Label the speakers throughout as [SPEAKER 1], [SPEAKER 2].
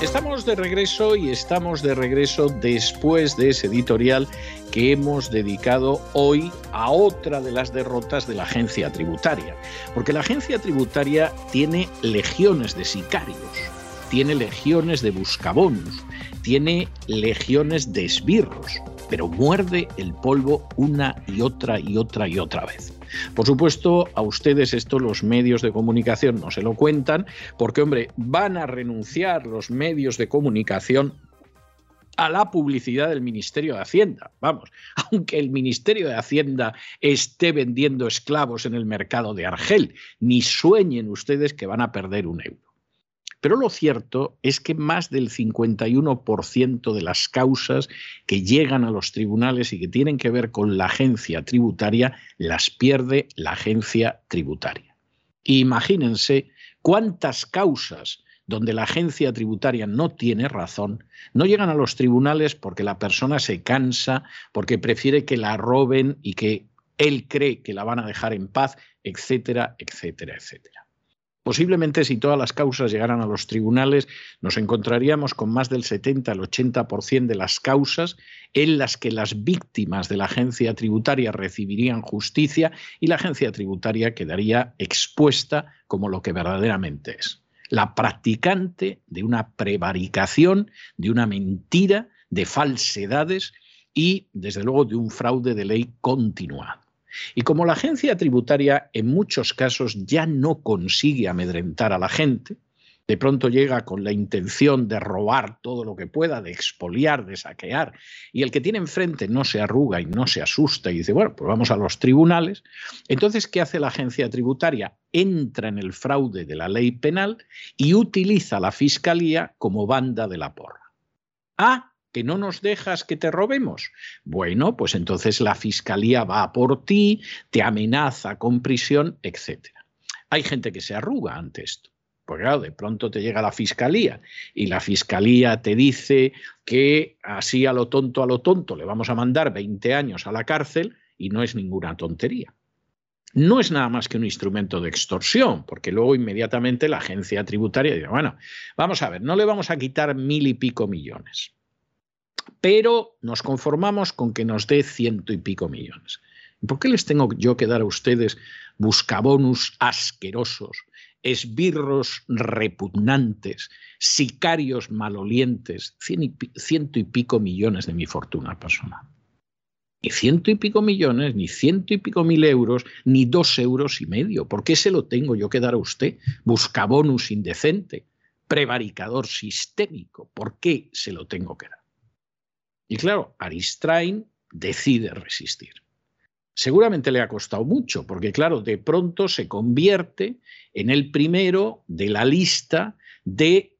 [SPEAKER 1] Estamos de regreso y estamos de regreso después de ese editorial que hemos dedicado hoy a otra de las derrotas de la agencia tributaria. Porque la agencia tributaria tiene legiones de sicarios, tiene legiones de buscabonos, tiene legiones de esbirros, pero muerde el polvo una y otra y otra y otra vez. Por supuesto, a ustedes esto los medios de comunicación no se lo cuentan, porque, hombre, van a renunciar los medios de comunicación a la publicidad del Ministerio de Hacienda. Vamos, aunque el Ministerio de Hacienda esté vendiendo esclavos en el mercado de Argel, ni sueñen ustedes que van a perder un euro. Pero lo cierto es que más del 51% de las causas que llegan a los tribunales y que tienen que ver con la agencia tributaria las pierde la agencia tributaria. Imagínense cuántas causas donde la agencia tributaria no tiene razón, no llegan a los tribunales porque la persona se cansa, porque prefiere que la roben y que él cree que la van a dejar en paz, etcétera, etcétera, etcétera. Posiblemente si todas las causas llegaran a los tribunales, nos encontraríamos con más del 70 al 80% de las causas en las que las víctimas de la agencia tributaria recibirían justicia y la agencia tributaria quedaría expuesta como lo que verdaderamente es. La practicante de una prevaricación, de una mentira, de falsedades y, desde luego, de un fraude de ley continuado. Y como la agencia tributaria en muchos casos ya no consigue amedrentar a la gente, de pronto llega con la intención de robar todo lo que pueda, de expoliar, de saquear, y el que tiene enfrente no se arruga y no se asusta y dice, bueno, pues vamos a los tribunales, entonces, ¿qué hace la agencia tributaria? Entra en el fraude de la ley penal y utiliza la fiscalía como banda de la porra. Ah, que no nos dejas que te robemos. Bueno, pues entonces la fiscalía va por ti, te amenaza con prisión, etc. Hay gente que se arruga ante esto. Porque claro, de pronto te llega la fiscalía y la fiscalía te dice que así a lo tonto, a lo tonto, le vamos a mandar 20 años a la cárcel y no es ninguna tontería. No es nada más que un instrumento de extorsión, porque luego inmediatamente la agencia tributaria dice, bueno, vamos a ver, no le vamos a quitar mil y pico millones pero nos conformamos con que nos dé ciento y pico millones. ¿Por qué les tengo yo que dar a ustedes buscabonus asquerosos, esbirros repugnantes, sicarios malolientes, ciento y pico millones de mi fortuna personal? Ni ciento y pico millones, ni ciento y pico mil euros, ni dos euros y medio. ¿Por qué se lo tengo yo que dar a usted? Buscabonus indecente, prevaricador sistémico. ¿Por qué se lo tengo que dar? Y claro, Aristrain decide resistir. Seguramente le ha costado mucho, porque claro, de pronto se convierte en el primero de la lista de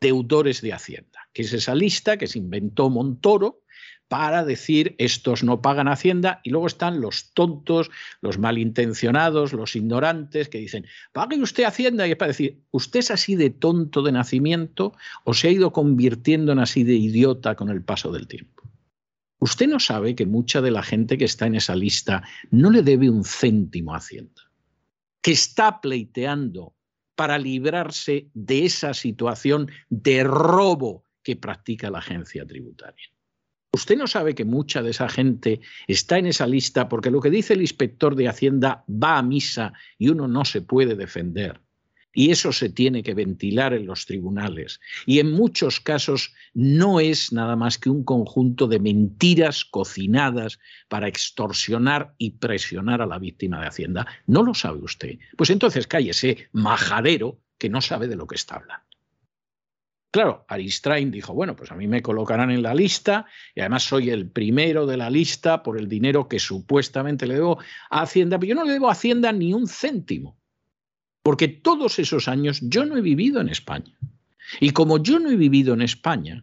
[SPEAKER 1] deudores de Hacienda, que es esa lista que se inventó Montoro para decir estos no pagan Hacienda y luego están los tontos, los malintencionados, los ignorantes que dicen, pague usted Hacienda y es para decir, ¿usted es así de tonto de nacimiento o se ha ido convirtiendo en así de idiota con el paso del tiempo? Usted no sabe que mucha de la gente que está en esa lista no le debe un céntimo a Hacienda, que está pleiteando para librarse de esa situación de robo que practica la agencia tributaria. Usted no sabe que mucha de esa gente está en esa lista porque lo que dice el inspector de Hacienda va a misa y uno no se puede defender. Y eso se tiene que ventilar en los tribunales. Y en muchos casos no es nada más que un conjunto de mentiras cocinadas para extorsionar y presionar a la víctima de Hacienda. ¿No lo sabe usted? Pues entonces cállese, majadero, que no sabe de lo que está hablando. Claro, Aristrain dijo, bueno, pues a mí me colocarán en la lista y además soy el primero de la lista por el dinero que supuestamente le debo a Hacienda, pero yo no le debo a Hacienda ni un céntimo, porque todos esos años yo no he vivido en España. Y como yo no he vivido en España,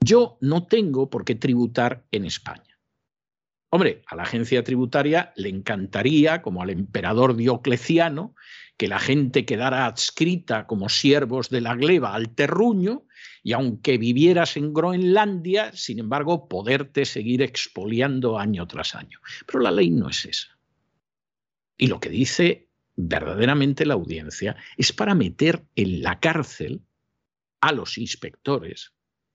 [SPEAKER 1] yo no tengo por qué tributar en España. Hombre, a la agencia tributaria le encantaría, como al emperador Diocleciano, que la gente quedara adscrita como siervos de la gleba al terruño y aunque vivieras en Groenlandia, sin embargo, poderte seguir expoliando año tras año. Pero la ley no es esa. Y lo que dice verdaderamente la audiencia es para meter en la cárcel a los inspectores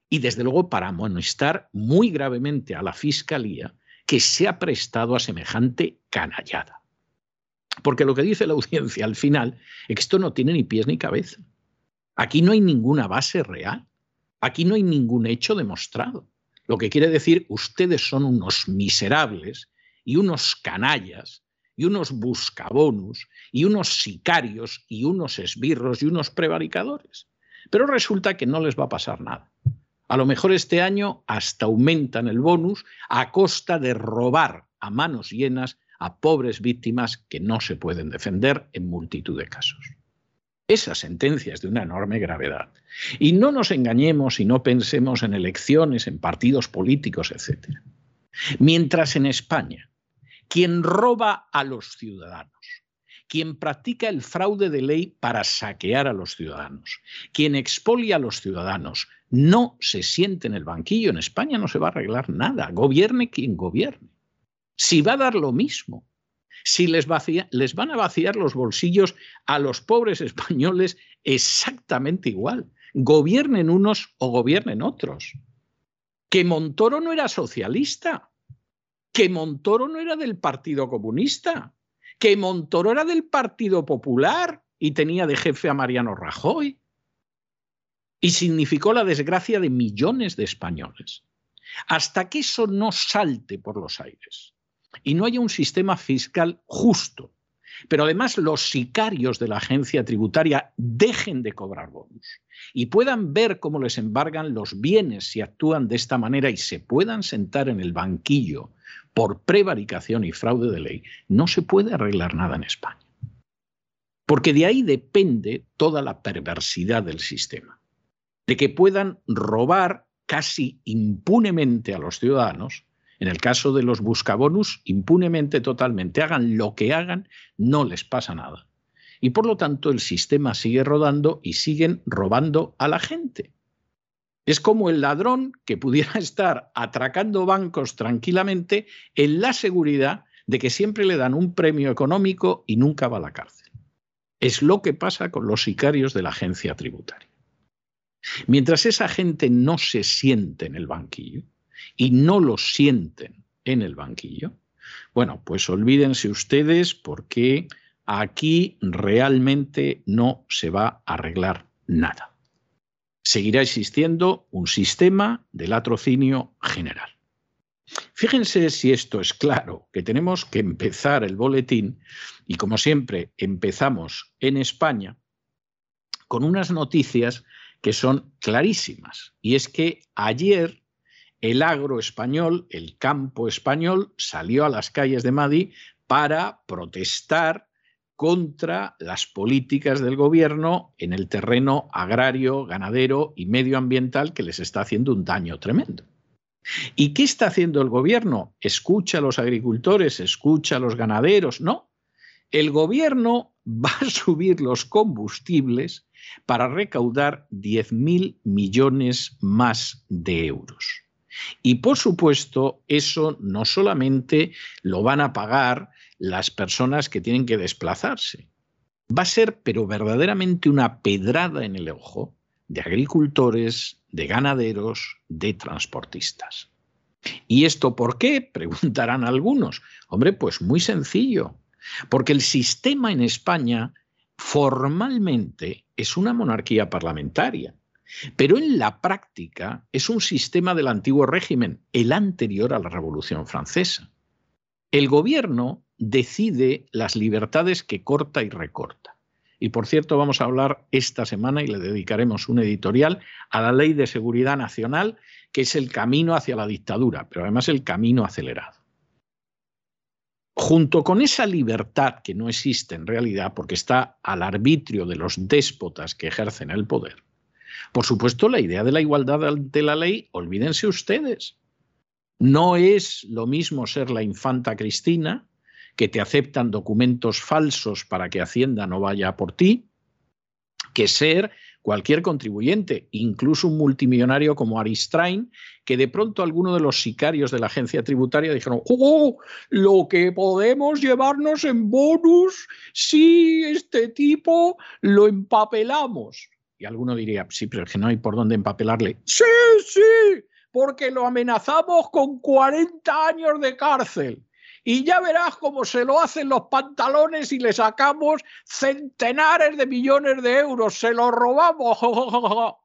[SPEAKER 1] y desde luego para amonestar muy gravemente a la Fiscalía que se ha prestado a semejante canallada. Porque lo que dice la audiencia al final es que esto no tiene ni pies ni cabeza. Aquí no hay ninguna base real. Aquí no hay ningún hecho demostrado. Lo que quiere decir, ustedes son unos miserables y unos canallas y unos buscabonus y unos sicarios y unos esbirros y unos prevaricadores. Pero resulta que no les va a pasar nada. A lo mejor este año hasta aumentan el bonus a costa de robar a manos llenas a pobres víctimas que no se pueden defender en multitud de casos. Esa sentencia es de una enorme gravedad. Y no nos engañemos y no pensemos en elecciones, en partidos políticos, etc. Mientras en España, quien roba a los ciudadanos, quien practica el fraude de ley para saquear a los ciudadanos, quien expolia a los ciudadanos, no se siente en el banquillo. En España no se va a arreglar nada. Gobierne quien gobierne. Si va a dar lo mismo. Si les, les van a vaciar los bolsillos a los pobres españoles exactamente igual. Gobiernen unos o gobiernen otros. Que Montoro no era socialista. Que Montoro no era del Partido Comunista. Que Montoro era del Partido Popular y tenía de jefe a Mariano Rajoy y significó la desgracia de millones de españoles. Hasta que eso no salte por los aires y no haya un sistema fiscal justo, pero además los sicarios de la agencia tributaria dejen de cobrar bonos y puedan ver cómo les embargan los bienes si actúan de esta manera y se puedan sentar en el banquillo por prevaricación y fraude de ley, no se puede arreglar nada en España. Porque de ahí depende toda la perversidad del sistema de que puedan robar casi impunemente a los ciudadanos, en el caso de los buscabonus, impunemente totalmente, hagan lo que hagan, no les pasa nada. Y por lo tanto el sistema sigue rodando y siguen robando a la gente. Es como el ladrón que pudiera estar atracando bancos tranquilamente en la seguridad de que siempre le dan un premio económico y nunca va a la cárcel. Es lo que pasa con los sicarios de la agencia tributaria. Mientras esa gente no se siente en el banquillo y no lo sienten en el banquillo, bueno, pues olvídense ustedes porque aquí realmente no se va a arreglar nada. Seguirá existiendo un sistema de latrocinio general. Fíjense si esto es claro, que tenemos que empezar el boletín y como siempre empezamos en España con unas noticias que son clarísimas. Y es que ayer el agro español, el campo español, salió a las calles de Madrid para protestar contra las políticas del gobierno en el terreno agrario, ganadero y medioambiental que les está haciendo un daño tremendo. ¿Y qué está haciendo el gobierno? ¿Escucha a los agricultores? ¿Escucha a los ganaderos? No. El gobierno va a subir los combustibles para recaudar 10.000 millones más de euros. Y por supuesto, eso no solamente lo van a pagar las personas que tienen que desplazarse. Va a ser, pero verdaderamente, una pedrada en el ojo de agricultores, de ganaderos, de transportistas. ¿Y esto por qué? Preguntarán algunos. Hombre, pues muy sencillo. Porque el sistema en España formalmente es una monarquía parlamentaria, pero en la práctica es un sistema del antiguo régimen, el anterior a la Revolución Francesa. El gobierno decide las libertades que corta y recorta. Y por cierto, vamos a hablar esta semana y le dedicaremos un editorial a la Ley de Seguridad Nacional, que es el camino hacia la dictadura, pero además el camino acelerado junto con esa libertad que no existe en realidad porque está al arbitrio de los déspotas que ejercen el poder, por supuesto la idea de la igualdad ante la ley, olvídense ustedes. No es lo mismo ser la infanta Cristina, que te aceptan documentos falsos para que Hacienda no vaya por ti, que ser cualquier contribuyente, incluso un multimillonario como Aristrain, que de pronto alguno de los sicarios de la agencia tributaria dijeron, ¡Oh, lo que podemos llevarnos en bonus si este tipo lo empapelamos! Y alguno diría, sí, pero es que no hay por dónde empapelarle. Sí, sí, porque lo amenazamos con 40 años de cárcel y ya verás cómo se lo hacen los pantalones y le sacamos centenares de millones de euros, se lo robamos.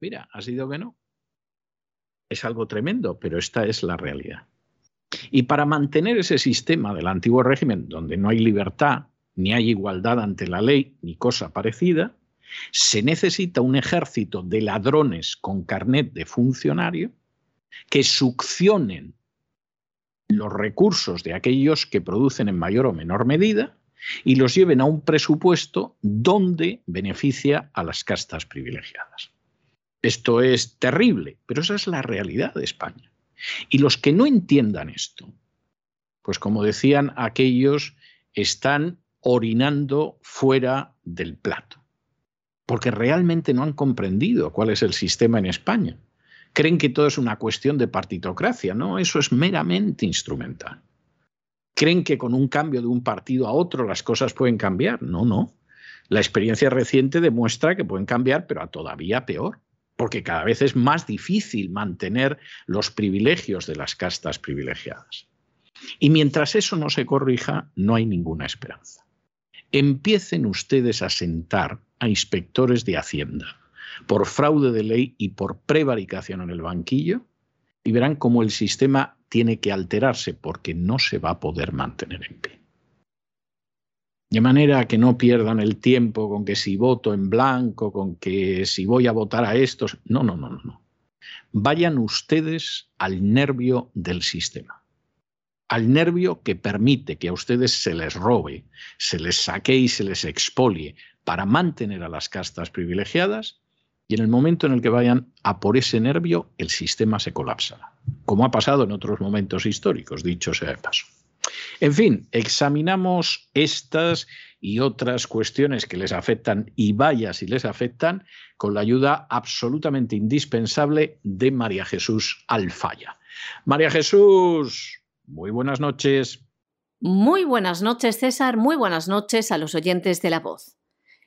[SPEAKER 1] Mira, ha sido que no. Es algo tremendo, pero esta es la realidad. Y para mantener ese sistema del antiguo régimen, donde no hay libertad, ni hay igualdad ante la ley, ni cosa parecida, se necesita un ejército de ladrones con carnet de funcionario que succionen los recursos de aquellos que producen en mayor o menor medida y los lleven a un presupuesto donde beneficia a las castas privilegiadas. Esto es terrible, pero esa es la realidad de España. Y los que no entiendan esto, pues como decían aquellos, están orinando fuera del plato, porque realmente no han comprendido cuál es el sistema en España creen que todo es una cuestión de partitocracia. No, eso es meramente instrumental. Creen que con un cambio de un partido a otro las cosas pueden cambiar. No, no. La experiencia reciente demuestra que pueden cambiar, pero a todavía peor, porque cada vez es más difícil mantener los privilegios de las castas privilegiadas. Y mientras eso no se corrija, no hay ninguna esperanza. Empiecen ustedes a sentar a inspectores de Hacienda, por fraude de ley y por prevaricación en el banquillo, y verán cómo el sistema tiene que alterarse porque no se va a poder mantener en pie. De manera que no pierdan el tiempo con que si voto en blanco, con que si voy a votar a estos. No, no, no, no. no. Vayan ustedes al nervio del sistema. Al nervio que permite que a ustedes se les robe, se les saque y se les expolie para mantener a las castas privilegiadas y en el momento en el que vayan a por ese nervio, el sistema se colapsará, como ha pasado en otros momentos históricos, dicho sea de paso. En fin, examinamos estas y otras cuestiones que les afectan y vaya si les afectan con la ayuda absolutamente indispensable de María Jesús Alfaya. María Jesús, muy buenas noches.
[SPEAKER 2] Muy buenas noches, César. Muy buenas noches a los oyentes de la voz.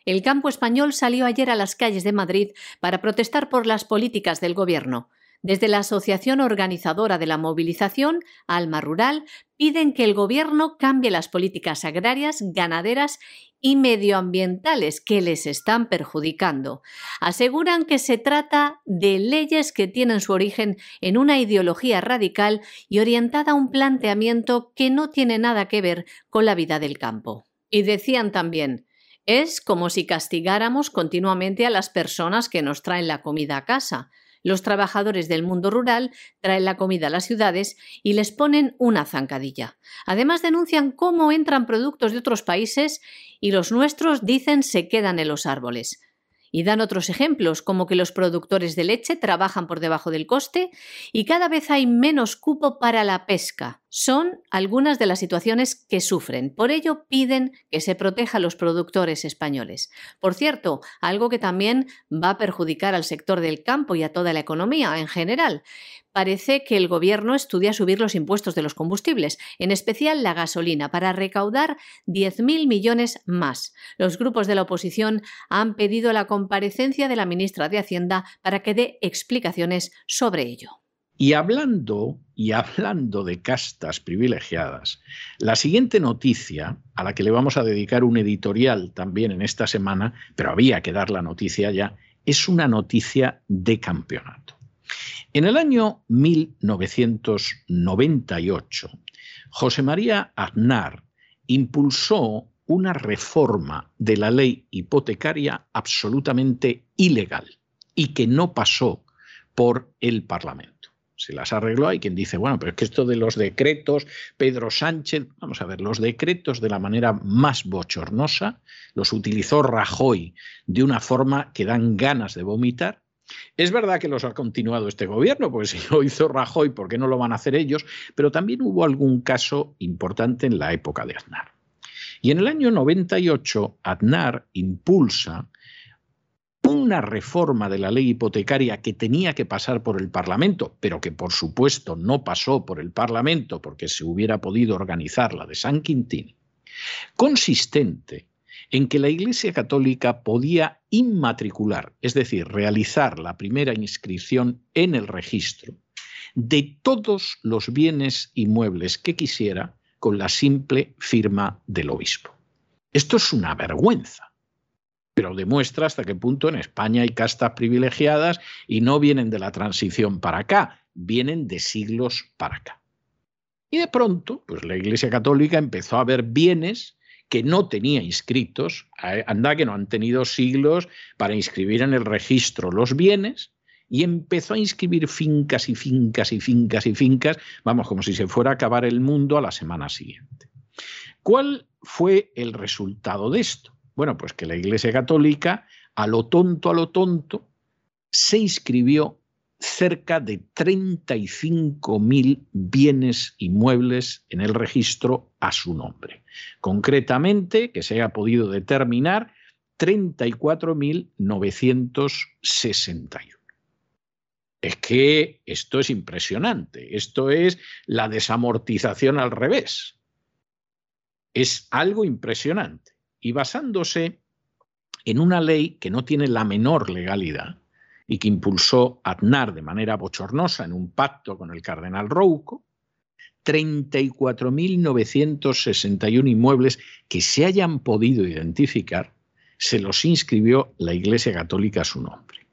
[SPEAKER 2] El campo español salió ayer a las calles de Madrid para protestar por las políticas del Gobierno. Desde la Asociación Organizadora de la Movilización, Alma Rural, piden que el Gobierno cambie las políticas agrarias, ganaderas y medioambientales que les están perjudicando. Aseguran que se trata de leyes que tienen su origen en una ideología radical y orientada a un planteamiento que no tiene nada que ver con la vida del campo. Y decían también, es como si castigáramos continuamente a las personas que nos traen la comida a casa. Los trabajadores del mundo rural traen la comida a las ciudades y les ponen una zancadilla. Además denuncian cómo entran productos de otros países y los nuestros dicen se quedan en los árboles. Y dan otros ejemplos, como que los productores de leche trabajan por debajo del coste y cada vez hay menos cupo para la pesca. Son algunas de las situaciones que sufren. Por ello piden que se proteja a los productores españoles. Por cierto, algo que también va a perjudicar al sector del campo y a toda la economía en general parece que el Gobierno estudia subir los impuestos de los combustibles, en especial la gasolina, para recaudar 10.000 millones más. Los grupos de la oposición han pedido la comparecencia de la ministra de Hacienda para que dé explicaciones sobre ello.
[SPEAKER 1] Y hablando y hablando de castas privilegiadas, la siguiente noticia, a la que le vamos a dedicar un editorial también en esta semana, pero había que dar la noticia ya, es una noticia de campeonato. En el año 1998, José María Aznar impulsó una reforma de la ley hipotecaria absolutamente ilegal y que no pasó por el Parlamento. Se las arregló. Hay quien dice, bueno, pero es que esto de los decretos, Pedro Sánchez, vamos a ver, los decretos de la manera más bochornosa los utilizó Rajoy de una forma que dan ganas de vomitar Es verdad que los ha continuado este gobierno, porque si lo hizo Rajoy, ¿por qué no lo van a hacer ellos? Pero también hubo algún caso importante en la época de Aznar. Y en el año 98, Aznar impulsa una reforma de la ley hipotecaria que tenía que pasar por el Parlamento, pero que por supuesto no pasó por el Parlamento porque se hubiera podido organizar la de San Quintín, consistente en que la Iglesia Católica podía inmatricular, es decir, realizar la primera inscripción en el registro de todos los bienes inmuebles que quisiera con la simple firma del obispo. Esto es una vergüenza pero demuestra hasta qué punto en España hay castas privilegiadas y no vienen de la transición para acá, vienen de siglos para acá. Y de pronto, pues la Iglesia Católica empezó a ver bienes que no tenía inscritos, anda que no han tenido siglos para inscribir en el registro los bienes, y empezó a inscribir fincas y fincas y fincas y fincas, vamos, como si se fuera a acabar el mundo a la semana siguiente. ¿Cuál fue el resultado de esto? Bueno, pues que la Iglesia Católica, a lo tonto, a lo tonto, se inscribió cerca de 35.000 bienes inmuebles en el registro a su nombre. Concretamente, que se haya podido determinar, 34.961. Es que esto es impresionante, esto es la desamortización al revés. Es algo impresionante y basándose en una ley que no tiene la menor legalidad y que impulsó Aznar de manera bochornosa en un pacto con el cardenal Rouco, 34.961 inmuebles que se hayan podido identificar, se los inscribió la Iglesia Católica a su nombre.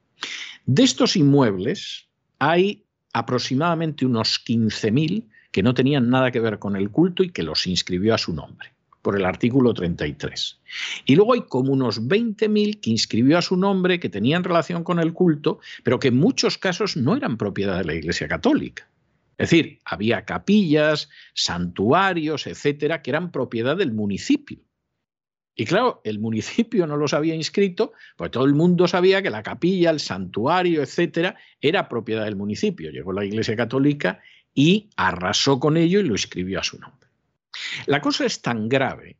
[SPEAKER 1] De estos inmuebles hay aproximadamente unos 15.000 que no tenían nada que ver con el culto y que los inscribió a su nombre por el artículo 33. Y luego hay como unos 20.000 que inscribió a su nombre, que tenían relación con el culto, pero que en muchos casos no eran propiedad de la Iglesia Católica. Es decir, había capillas, santuarios, etcétera, que eran propiedad del municipio. Y claro, el municipio no los había inscrito, pues todo el mundo sabía que la capilla, el santuario, etcétera, era propiedad del municipio. Llegó la Iglesia Católica y arrasó con ello y lo inscribió a su nombre. La cosa es tan grave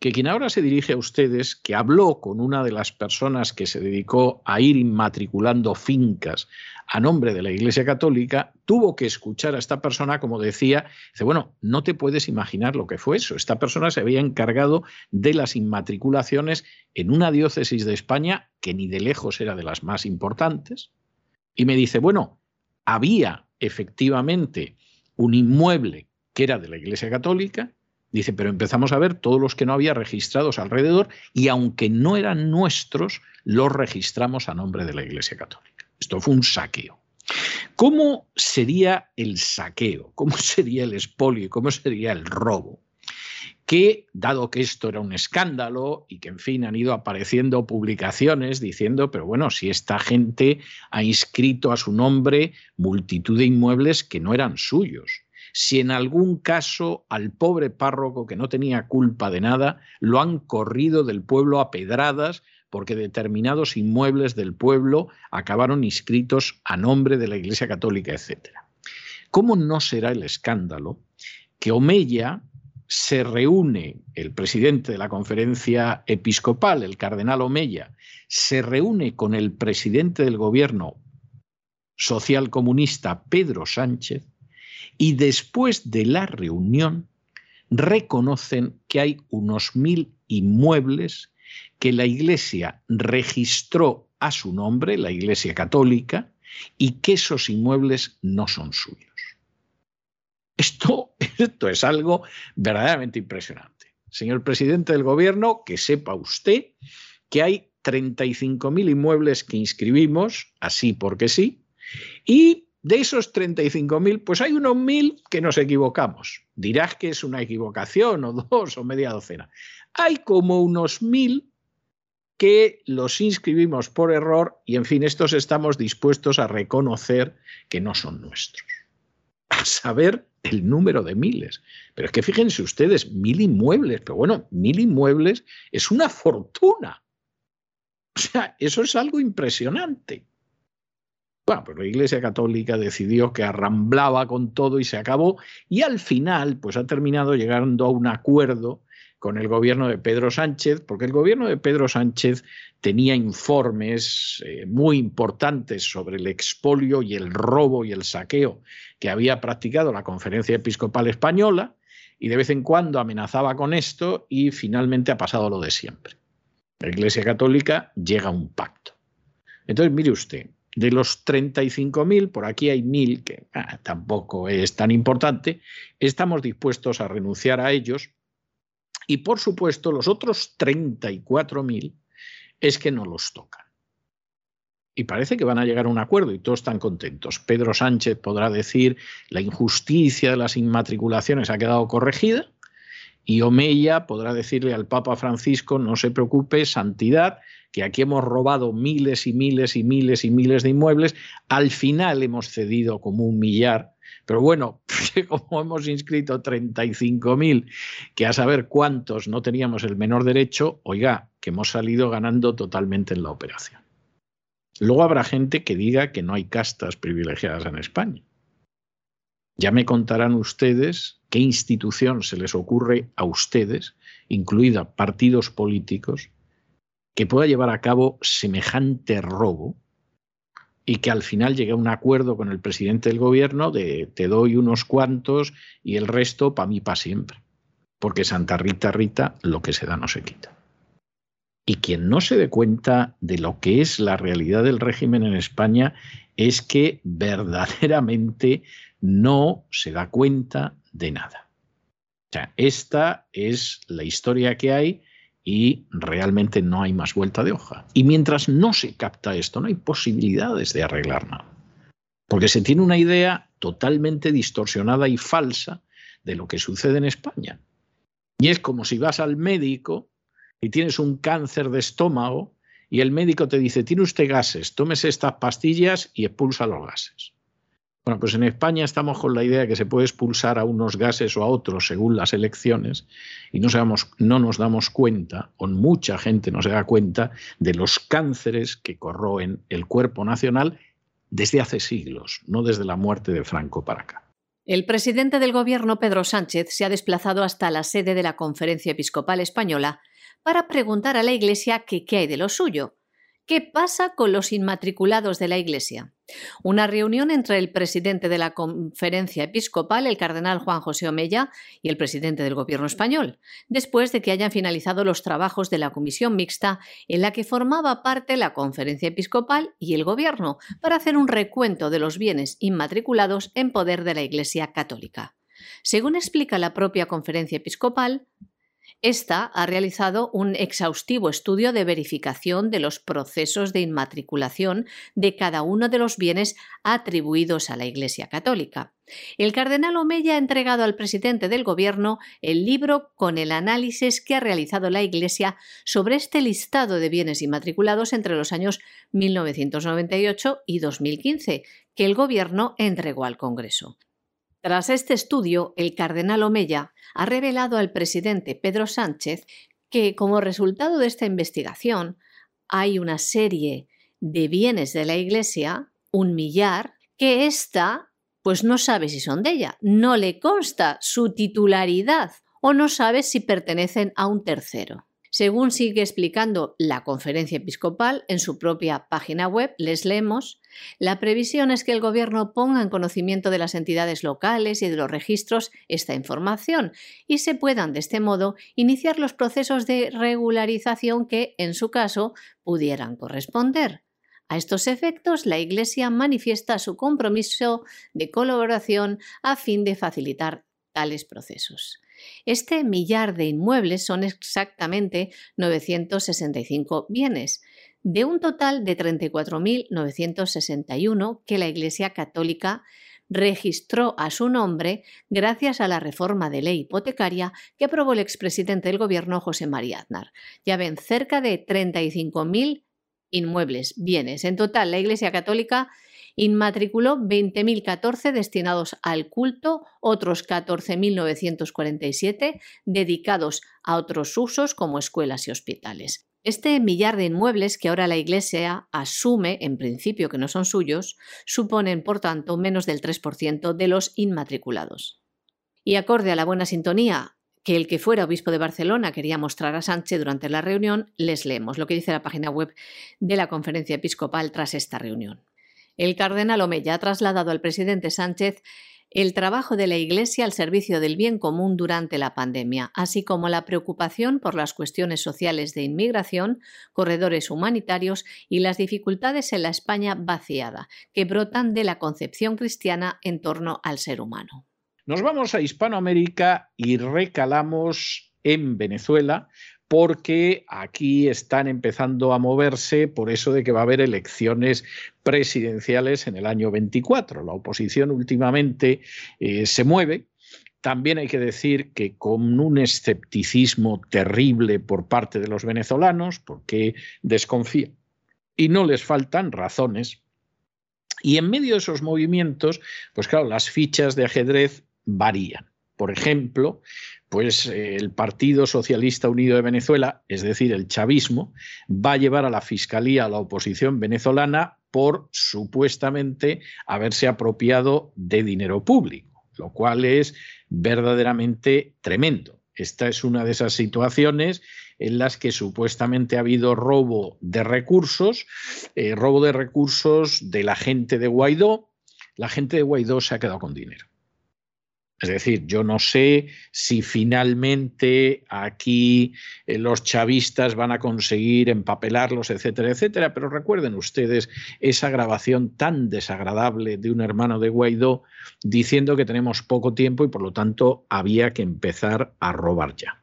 [SPEAKER 1] que quien ahora se dirige a ustedes, que habló con una de las personas que se dedicó a ir inmatriculando fincas a nombre de la Iglesia Católica, tuvo que escuchar a esta persona como decía, dice, bueno, no te puedes imaginar lo que fue eso. Esta persona se había encargado de las inmatriculaciones en una diócesis de España que ni de lejos era de las más importantes. Y me dice, bueno, había efectivamente un inmueble que era de la Iglesia Católica, dice, pero empezamos a ver todos los que no había registrados alrededor y aunque no eran nuestros, los registramos a nombre de la Iglesia Católica. Esto fue un saqueo. ¿Cómo sería el saqueo? ¿Cómo sería el expolio? ¿Cómo sería el robo? que, dado que esto era un escándalo y que, en fin, han ido apareciendo publicaciones diciendo, pero bueno, si esta gente ha inscrito a su nombre multitud de inmuebles que no eran suyos, si en algún caso al pobre párroco que no tenía culpa de nada lo han corrido del pueblo a pedradas porque determinados inmuebles del pueblo acabaron inscritos a nombre de la Iglesia Católica, etc. ¿Cómo no será el escándalo que Omeya se reúne, el presidente de la conferencia episcopal, el cardenal Omeya, se reúne con el presidente del gobierno social comunista, Pedro Sánchez, y después de la reunión reconocen que hay unos mil inmuebles que la Iglesia registró a su nombre, la Iglesia Católica, y que esos inmuebles no son suyos. Esto, esto es algo verdaderamente impresionante. Señor presidente del gobierno, que sepa usted que hay 35.000 inmuebles que inscribimos, así porque sí, y de esos 35.000, pues hay unos mil que nos equivocamos. Dirás que es una equivocación o dos o media docena. Hay como unos mil que los inscribimos por error y en fin, estos estamos dispuestos a reconocer que no son nuestros. A saber el número de miles. Pero es que fíjense ustedes, mil inmuebles, pero bueno, mil inmuebles es una fortuna. O sea, eso es algo impresionante. Bueno, pues la Iglesia Católica decidió que arramblaba con todo y se acabó. Y al final, pues ha terminado llegando a un acuerdo con el gobierno de Pedro Sánchez, porque el gobierno de Pedro Sánchez tenía informes eh, muy importantes sobre el expolio y el robo y el saqueo que había practicado la Conferencia Episcopal Española, y de vez en cuando amenazaba con esto y finalmente ha pasado lo de siempre. La Iglesia Católica llega a un pacto. Entonces, mire usted, de los 35.000, por aquí hay 1.000, que ah, tampoco es tan importante, estamos dispuestos a renunciar a ellos. Y por supuesto, los otros 34.000 es que no los tocan. Y parece que van a llegar a un acuerdo y todos están contentos. Pedro Sánchez podrá decir la injusticia de las inmatriculaciones ha quedado corregida y Omeya podrá decirle al Papa Francisco no se preocupe, santidad, que aquí hemos robado miles y miles y miles y miles de inmuebles, al final hemos cedido como un millar, pero bueno, como hemos inscrito 35.000, que a saber cuántos no teníamos el menor derecho, oiga, que hemos salido ganando totalmente en la operación. Luego habrá gente que diga que no hay castas privilegiadas en España. Ya me contarán ustedes qué institución se les ocurre a ustedes, incluida partidos políticos, que pueda llevar a cabo semejante robo y que al final llegue a un acuerdo con el presidente del gobierno de te doy unos cuantos y el resto para mí para siempre. Porque Santa Rita Rita lo que se da no se quita. Y quien no se dé cuenta de lo que es la realidad del régimen en España es que verdaderamente no se da cuenta de nada. O sea, esta es la historia que hay y realmente no hay más vuelta de hoja. Y mientras no se capta esto, no hay posibilidades de arreglar nada. Porque se tiene una idea totalmente distorsionada y falsa de lo que sucede en España. Y es como si vas al médico y tienes un cáncer de estómago y el médico te dice, tiene usted gases, tómese estas pastillas y expulsa los gases. Bueno, pues en España estamos con la idea de que se puede expulsar a unos gases o a otros según las elecciones y no, no nos damos cuenta, o mucha gente no se da cuenta, de los cánceres que corroen el cuerpo nacional desde hace siglos, no desde la muerte de Franco para acá.
[SPEAKER 2] El presidente del gobierno, Pedro Sánchez, se ha desplazado hasta la sede de la Conferencia Episcopal Española para preguntar a la Iglesia qué hay de lo suyo. ¿Qué pasa con los inmatriculados de la Iglesia? Una reunión entre el presidente de la conferencia episcopal, el cardenal Juan José Omeya, y el presidente del gobierno español, después de que hayan finalizado los trabajos de la comisión mixta en la que formaba parte la conferencia episcopal y el gobierno, para hacer un recuento de los bienes inmatriculados en poder de la Iglesia católica. Según explica la propia conferencia episcopal, esta ha realizado un exhaustivo estudio de verificación de los procesos de inmatriculación de cada uno de los bienes atribuidos a la Iglesia Católica. El cardenal Omeya ha entregado al presidente del Gobierno el libro con el análisis que ha realizado la Iglesia sobre este listado de bienes inmatriculados entre los años 1998 y 2015, que el Gobierno entregó al Congreso. Tras este estudio, el cardenal Omeya ha revelado al presidente Pedro Sánchez que, como resultado de esta investigación, hay una serie de bienes de la Iglesia, un millar, que ésta pues no sabe si son de ella, no le consta su titularidad o no sabe si pertenecen a un tercero. Según sigue explicando la conferencia episcopal en su propia página web, les leemos, la previsión es que el Gobierno ponga en conocimiento de las entidades locales y de los registros esta información y se puedan de este modo iniciar los procesos de regularización que, en su caso, pudieran corresponder. A estos efectos, la Iglesia manifiesta su compromiso de colaboración a fin de facilitar tales procesos. Este millar de inmuebles son exactamente 965 bienes, de un total de 34.961 que la Iglesia Católica registró a su nombre gracias a la reforma de ley hipotecaria que aprobó el expresidente del gobierno José María Aznar. Ya ven, cerca de 35.000 inmuebles, bienes. En total, la Iglesia Católica Inmatriculó 20.014 destinados al culto, otros 14.947 dedicados a otros usos como escuelas y hospitales. Este millar de inmuebles que ahora la Iglesia asume, en principio que no son suyos, suponen, por tanto, menos del 3% de los inmatriculados. Y acorde a la buena sintonía que el que fuera obispo de Barcelona quería mostrar a Sánchez durante la reunión, les leemos lo que dice la página web de la conferencia episcopal tras esta reunión. El cardenal Omeya ha trasladado al presidente Sánchez el trabajo de la Iglesia al servicio del bien común durante la pandemia, así como la preocupación por las cuestiones sociales de inmigración, corredores humanitarios y las dificultades en la España vaciada, que brotan de la concepción cristiana en torno al ser humano.
[SPEAKER 1] Nos vamos a Hispanoamérica y recalamos en Venezuela porque aquí están empezando a moverse por eso de que va a haber elecciones presidenciales en el año 24. La oposición últimamente eh, se mueve. También hay que decir que con un escepticismo terrible por parte de los venezolanos, porque desconfían y no les faltan razones. Y en medio de esos movimientos, pues claro, las fichas de ajedrez varían. Por ejemplo, pues eh, el Partido Socialista Unido de Venezuela, es decir, el chavismo, va a llevar a la Fiscalía a la oposición venezolana por supuestamente haberse apropiado de dinero público, lo cual es verdaderamente tremendo. Esta es una de esas situaciones en las que supuestamente ha habido robo de recursos, eh, robo de recursos de la gente de Guaidó. La gente de Guaidó se ha quedado con dinero. Es decir, yo no sé si finalmente aquí eh, los chavistas van a conseguir empapelarlos, etcétera, etcétera, pero recuerden ustedes esa grabación tan desagradable de un hermano de Guaidó diciendo que tenemos poco tiempo y por lo tanto había que empezar a robar ya.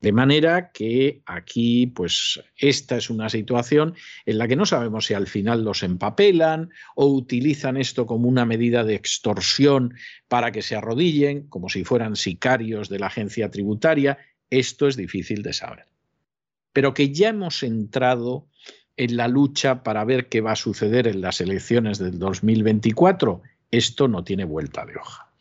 [SPEAKER 1] De manera que aquí, pues, esta es una situación en la que no sabemos si al final los empapelan o utilizan esto como una medida de extorsión para que se arrodillen, como si fueran sicarios de la agencia tributaria. Esto es difícil de saber. Pero que ya hemos entrado en la lucha para ver qué va a suceder en las elecciones del 2024, esto no tiene vuelta de hoja.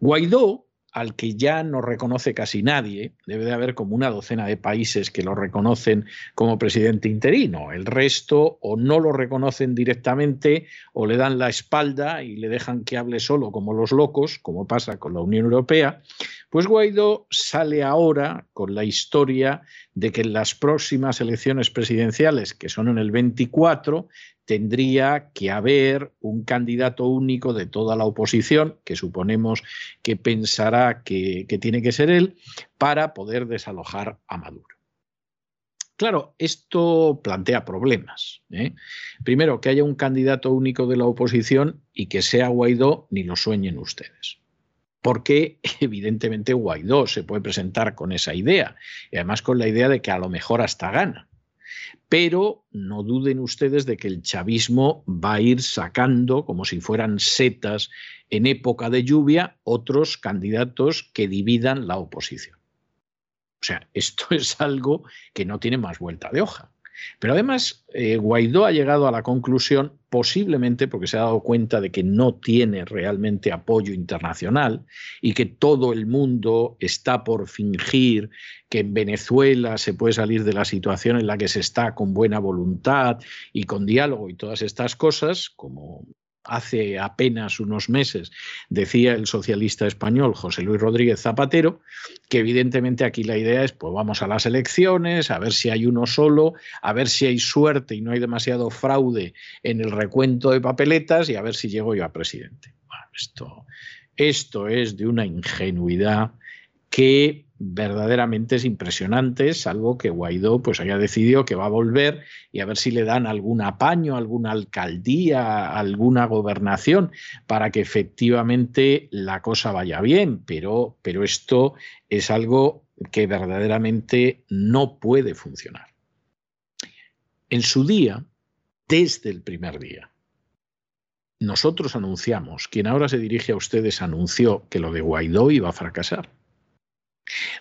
[SPEAKER 1] Guaidó al que ya no reconoce casi nadie, debe de haber como una docena de países que lo reconocen como presidente interino. El resto o no lo reconocen directamente o le dan la espalda y le dejan que hable solo como los locos, como pasa con la Unión Europea. Pues Guaidó sale ahora con la historia de que en las próximas elecciones presidenciales, que son en el 24, tendría que haber un candidato único de toda la oposición, que suponemos que pensará que, tiene que ser él, para poder desalojar a Maduro. Claro, esto plantea problemas. ¿eh? Primero, que haya un candidato único de la oposición y que sea Guaidó, ni lo sueñen ustedes. Porque evidentemente Guaidó se puede presentar con esa idea y además con la idea de que a lo mejor hasta gana pero no duden ustedes de que el chavismo va a ir sacando, como si fueran setas en época de lluvia, otros candidatos que dividan la oposición. O sea, esto es algo que no tiene más vuelta de hoja. Pero además, eh, Guaidó ha llegado a la conclusión, posiblemente porque se ha dado cuenta de que no tiene realmente apoyo internacional y que todo el mundo está por fingir que en Venezuela se puede salir de la situación en la que se está con buena voluntad y con diálogo y todas estas cosas, como hace apenas unos meses decía el socialista español José Luis Rodríguez Zapatero, que evidentemente aquí la idea es, pues vamos a las elecciones, a ver si hay uno solo, a ver si hay suerte y no hay demasiado fraude en el recuento de papeletas y a ver si llego yo a presidente. esto, esto es de una ingenuidad que verdaderamente es impresionante, salvo que Guaidó pues haya decidido que va a volver y a ver si le dan algún apaño, alguna alcaldía, alguna gobernación para que efectivamente la cosa vaya bien, pero, pero esto es algo que verdaderamente no puede funcionar. En su día, desde el primer día, nosotros anunciamos, quien ahora se dirige a ustedes anunció que lo de Guaidó iba a fracasar.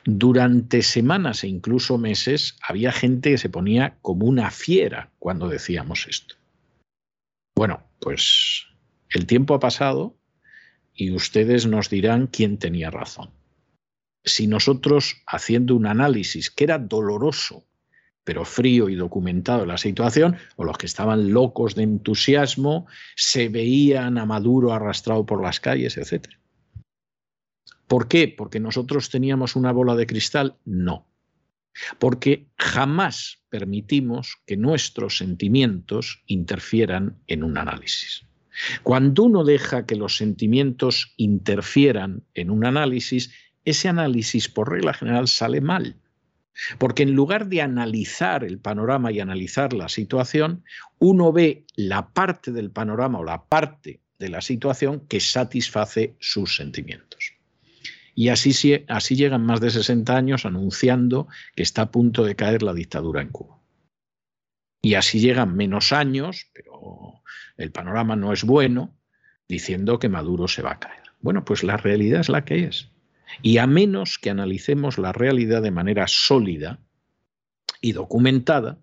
[SPEAKER 1] Durante semanas e incluso meses había gente que se ponía como una fiera cuando decíamos esto. Bueno, pues el tiempo ha pasado y ustedes nos dirán quién tenía razón. Si nosotros, haciendo un análisis que era doloroso, pero frío y documentado la situación, o los que estaban locos de entusiasmo, se veían a Maduro arrastrado por las calles, etc. ¿Por qué? ¿Porque nosotros teníamos una bola de cristal? No. Porque jamás permitimos que nuestros sentimientos interfieran en un análisis. Cuando uno deja que los sentimientos interfieran en un análisis, ese análisis por regla general sale mal. Porque en lugar de analizar el panorama y analizar la situación, uno ve la parte del panorama o la parte de la situación que satisface sus sentimientos. Y así, llegan más de 60 años anunciando que está a punto de caer la dictadura en Cuba. Y así llegan menos años, pero el panorama no es bueno, diciendo que Maduro se va a caer. Bueno, pues la realidad es la que es. Y a menos que analicemos la realidad de manera sólida y documentada,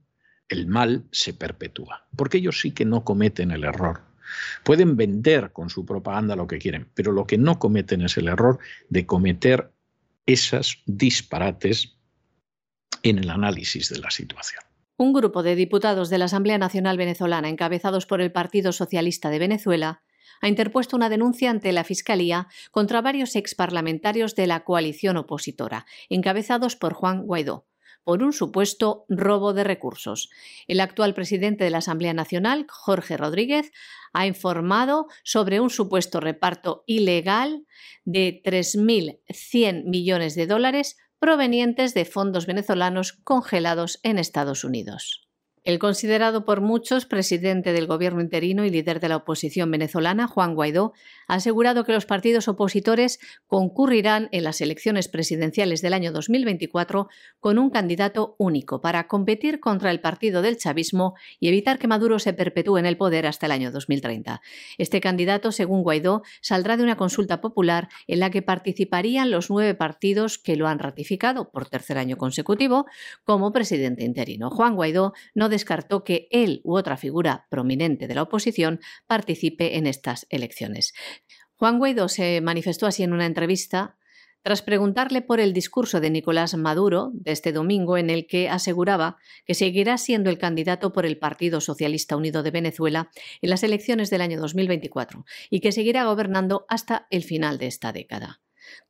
[SPEAKER 1] el mal se perpetúa. Porque ellos sí que no cometen el error. Pueden vender con su propaganda lo que quieren, pero lo que no cometen es el error de cometer esas disparates en el análisis de la situación.
[SPEAKER 2] Un grupo de diputados de la Asamblea Nacional Venezolana, encabezados por el Partido Socialista de Venezuela, ha interpuesto una denuncia ante la Fiscalía contra varios exparlamentarios de la coalición opositora, encabezados por Juan Guaidó, por un supuesto robo de recursos. El actual presidente de la Asamblea Nacional, Jorge Rodríguez, ha informado sobre un supuesto reparto ilegal de 3.100 millones de dólares provenientes de fondos venezolanos congelados en Estados Unidos. El considerado por muchos presidente del gobierno interino y líder de la oposición venezolana, Juan Guaidó, ha asegurado que los partidos opositores concurrirán en las elecciones presidenciales del año 2024 con un candidato único para competir contra el partido del chavismo y evitar que Maduro se perpetúe en el poder hasta el año 2030. Este candidato, según Guaidó, saldrá de una consulta popular en la que participarían los nueve partidos que lo han ratificado por tercer año consecutivo como presidente interino. Juan Guaidó no descartó que él u otra figura prominente de la oposición participe en estas elecciones. Juan Guaidó se manifestó así en una entrevista tras preguntarle por el discurso de Nicolás Maduro de este domingo en el que aseguraba que seguirá siendo el candidato por el Partido Socialista Unido de Venezuela en las elecciones del año 2024 y que seguirá gobernando hasta el final de esta década.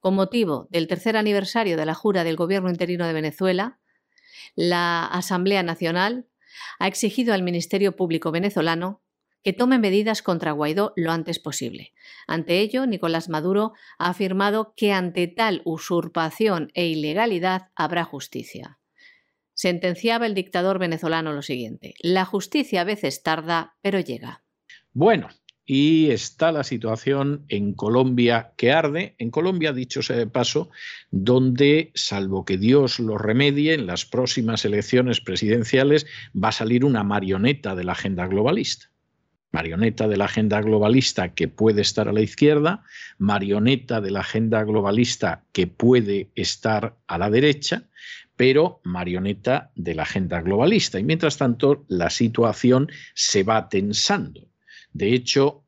[SPEAKER 2] Con motivo del tercer aniversario de la jura del gobierno interino de Venezuela, la Asamblea Nacional ha exigido al Ministerio Público venezolano que tome medidas contra Guaidó lo antes posible. Ante ello, Nicolás Maduro ha afirmado que ante tal usurpación e ilegalidad habrá justicia. Sentenciaba el dictador venezolano lo siguiente, la justicia a veces tarda, pero llega.
[SPEAKER 1] Bueno, y está la situación en Colombia que arde. En Colombia, dicho sea de paso, donde, salvo que Dios lo remedie, en las próximas elecciones presidenciales va a salir una marioneta de la agenda globalista. Marioneta de la agenda globalista que puede estar a la izquierda, marioneta de la agenda globalista que puede estar a la derecha, pero marioneta de la agenda globalista. Y mientras tanto, la situación se va tensando. De hecho,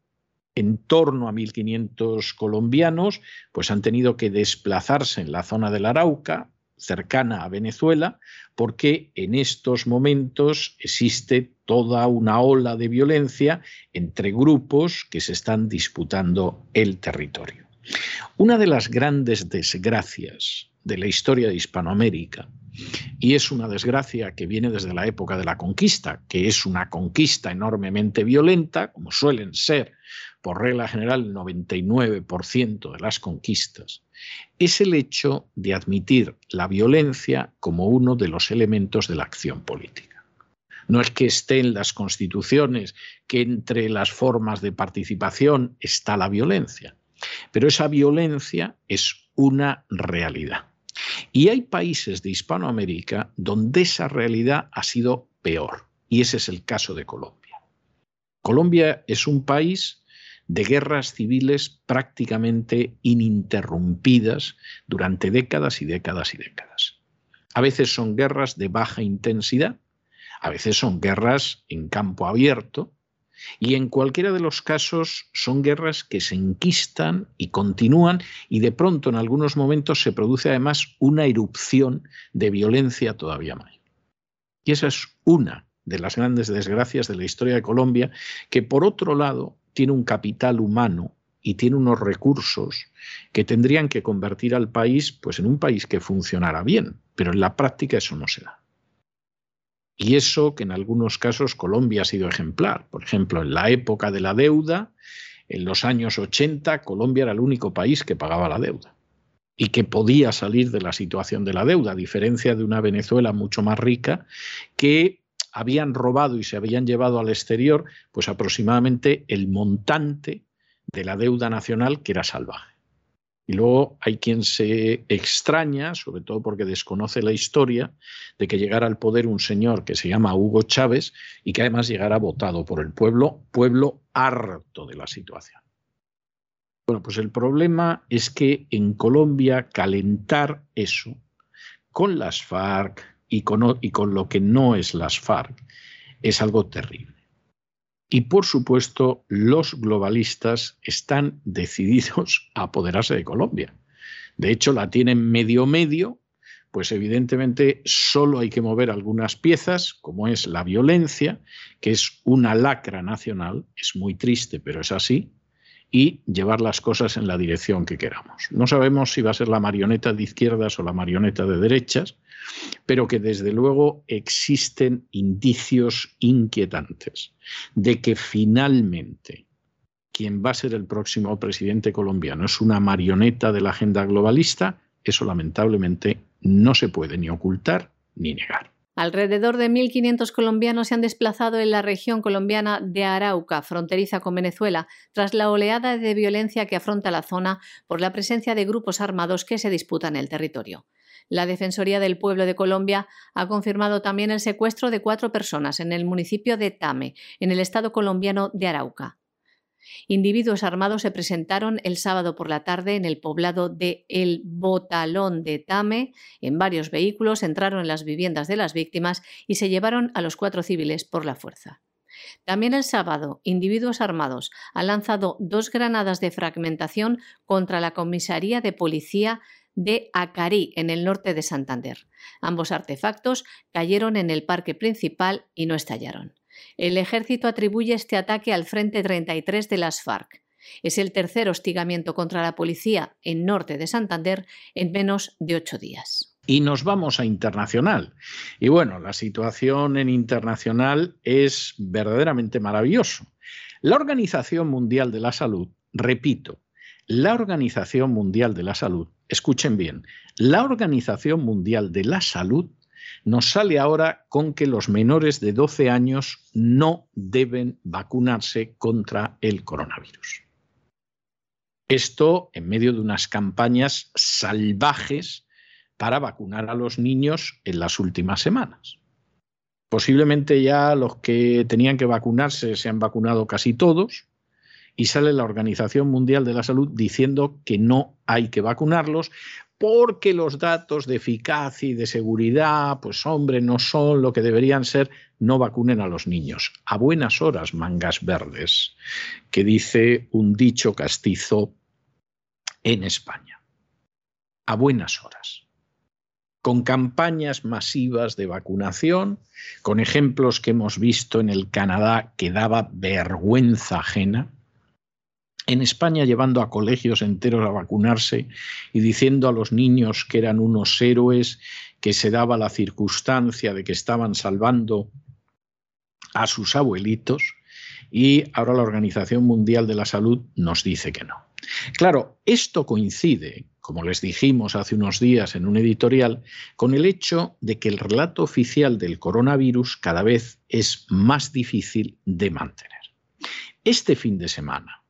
[SPEAKER 1] en torno a 1.500 colombianos pues han tenido que desplazarse en la zona del Arauca, cercana a Venezuela, porque en estos momentos existe toda una ola de violencia entre grupos que se están disputando el territorio. Una de las grandes desgracias de la historia de Hispanoamérica y es una desgracia que viene desde la época de la conquista, que es una conquista enormemente violenta, como suelen ser por regla general el 99% de las conquistas, es el hecho de admitir la violencia como uno de los elementos de la acción política. No es que esté en las constituciones que entre las formas de participación está la violencia, pero esa violencia es una realidad. Y hay países de Hispanoamérica donde esa realidad ha sido peor, y ese es el caso de Colombia. Colombia es un país de guerras civiles prácticamente ininterrumpidas durante décadas y décadas y décadas. A veces son guerras de baja intensidad, a veces son guerras en campo abierto, y en cualquiera de los casos son guerras que se enquistan y continúan y de pronto en algunos momentos se produce además una erupción de violencia todavía mayor. Y esa es una de las grandes desgracias de la historia de Colombia, que por otro lado tiene un capital humano y tiene unos recursos que tendrían que convertir al país pues en un país que funcionara bien, pero en la práctica eso no se da. Y eso que en algunos casos Colombia ha sido ejemplar. Por ejemplo, en la época de la deuda, en los años 80, Colombia era el único país que pagaba la deuda y que podía salir de la situación de la deuda, a diferencia de una Venezuela mucho más rica que habían robado y se habían llevado al exterior pues aproximadamente el montante de la deuda nacional que era salvaje. Y luego hay quien se extraña, sobre todo porque desconoce la historia, de que llegara al poder un señor que se llama Hugo Chávez y que además llegara votado por el pueblo, pueblo harto de la situación. Bueno, pues el problema es que en Colombia calentar eso con las FARC y con, lo que no es las FARC es algo terrible. Y por supuesto, los globalistas están decididos a apoderarse de Colombia. De hecho, la tienen medio medio, pues evidentemente solo hay que mover algunas piezas, como es la violencia, que es una lacra nacional, es muy triste, pero es así, y llevar las cosas en la dirección que queramos. No sabemos si va a ser la marioneta de izquierdas o la marioneta de derechas, pero que desde luego existen indicios inquietantes de que finalmente quien va a ser el próximo presidente colombiano es una marioneta de la agenda globalista, eso lamentablemente no se puede ni ocultar ni negar.
[SPEAKER 2] Alrededor de 1.500 colombianos se han desplazado en la región colombiana de Arauca, fronteriza con Venezuela, tras la oleada de violencia que afronta la zona por la presencia de grupos armados que se disputan el territorio. La Defensoría del Pueblo de Colombia ha confirmado también el secuestro de cuatro personas en el municipio de Tame, en el estado colombiano de Arauca. Individuos armados se presentaron el sábado por la tarde en el poblado de El Botalón de Tame. En varios vehículos entraron en las viviendas de las víctimas y se llevaron a los cuatro civiles por la fuerza. También el sábado, individuos armados han lanzado dos granadas de fragmentación contra la comisaría de policía de Acarí, en el norte de Santander. Ambos artefactos cayeron en el parque principal y no estallaron. El ejército atribuye este ataque al Frente 33 de las FARC. Es el tercer hostigamiento contra la policía en norte de Santander en menos de ocho días.
[SPEAKER 1] Y nos vamos a internacional. Y bueno, la situación en internacional es verdaderamente maravilloso. La Organización Mundial de la Salud, repito, la Organización Mundial de la Salud, escuchen bien, la Organización Mundial de la Salud nos sale ahora con que los menores de 12 años no deben vacunarse contra el coronavirus. Esto en medio de unas campañas salvajes para vacunar a los niños en las últimas semanas. Posiblemente ya los que tenían que vacunarse se han vacunado casi todos, y sale la Organización Mundial de la Salud diciendo que no hay que vacunarlos porque los datos de eficacia y de seguridad, pues hombre, no son lo que deberían ser, no vacunen a los niños. A buenas horas, mangas verdes, que dice un dicho castizo en España. A buenas horas. Con campañas masivas de vacunación, con ejemplos que hemos visto en el Canadá que daba vergüenza ajena, en España llevando a colegios enteros a vacunarse y diciendo a los niños que eran unos héroes, que se daba la circunstancia de que estaban salvando a sus abuelitos y ahora la Organización Mundial de la Salud nos dice que no. Claro, esto coincide, como les dijimos hace unos días en un editorial, con el hecho de que el relato oficial del coronavirus cada vez es más difícil de mantener. Este fin de semana,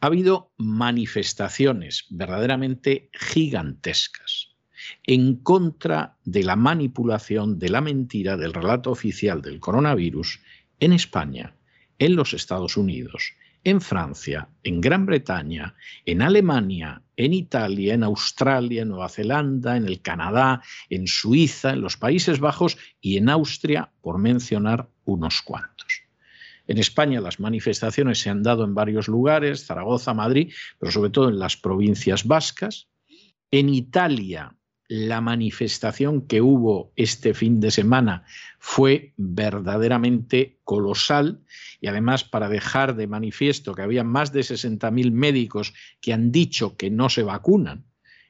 [SPEAKER 1] ha habido manifestaciones verdaderamente gigantescas en contra de la manipulación, de la mentira del relato oficial del coronavirus en España, en los Estados Unidos, en Francia, en Gran Bretaña, en Alemania, en Italia, en Australia, en Nueva Zelanda, en el Canadá, en Suiza, en los Países Bajos y en Austria, por mencionar unos cuantos. En España las manifestaciones se han dado en varios lugares, Zaragoza, Madrid, pero sobre todo en las provincias vascas. En Italia la manifestación que hubo este fin de semana fue verdaderamente colosal y además para dejar de manifiesto que había más de 60.000 médicos que han dicho que no se vacunan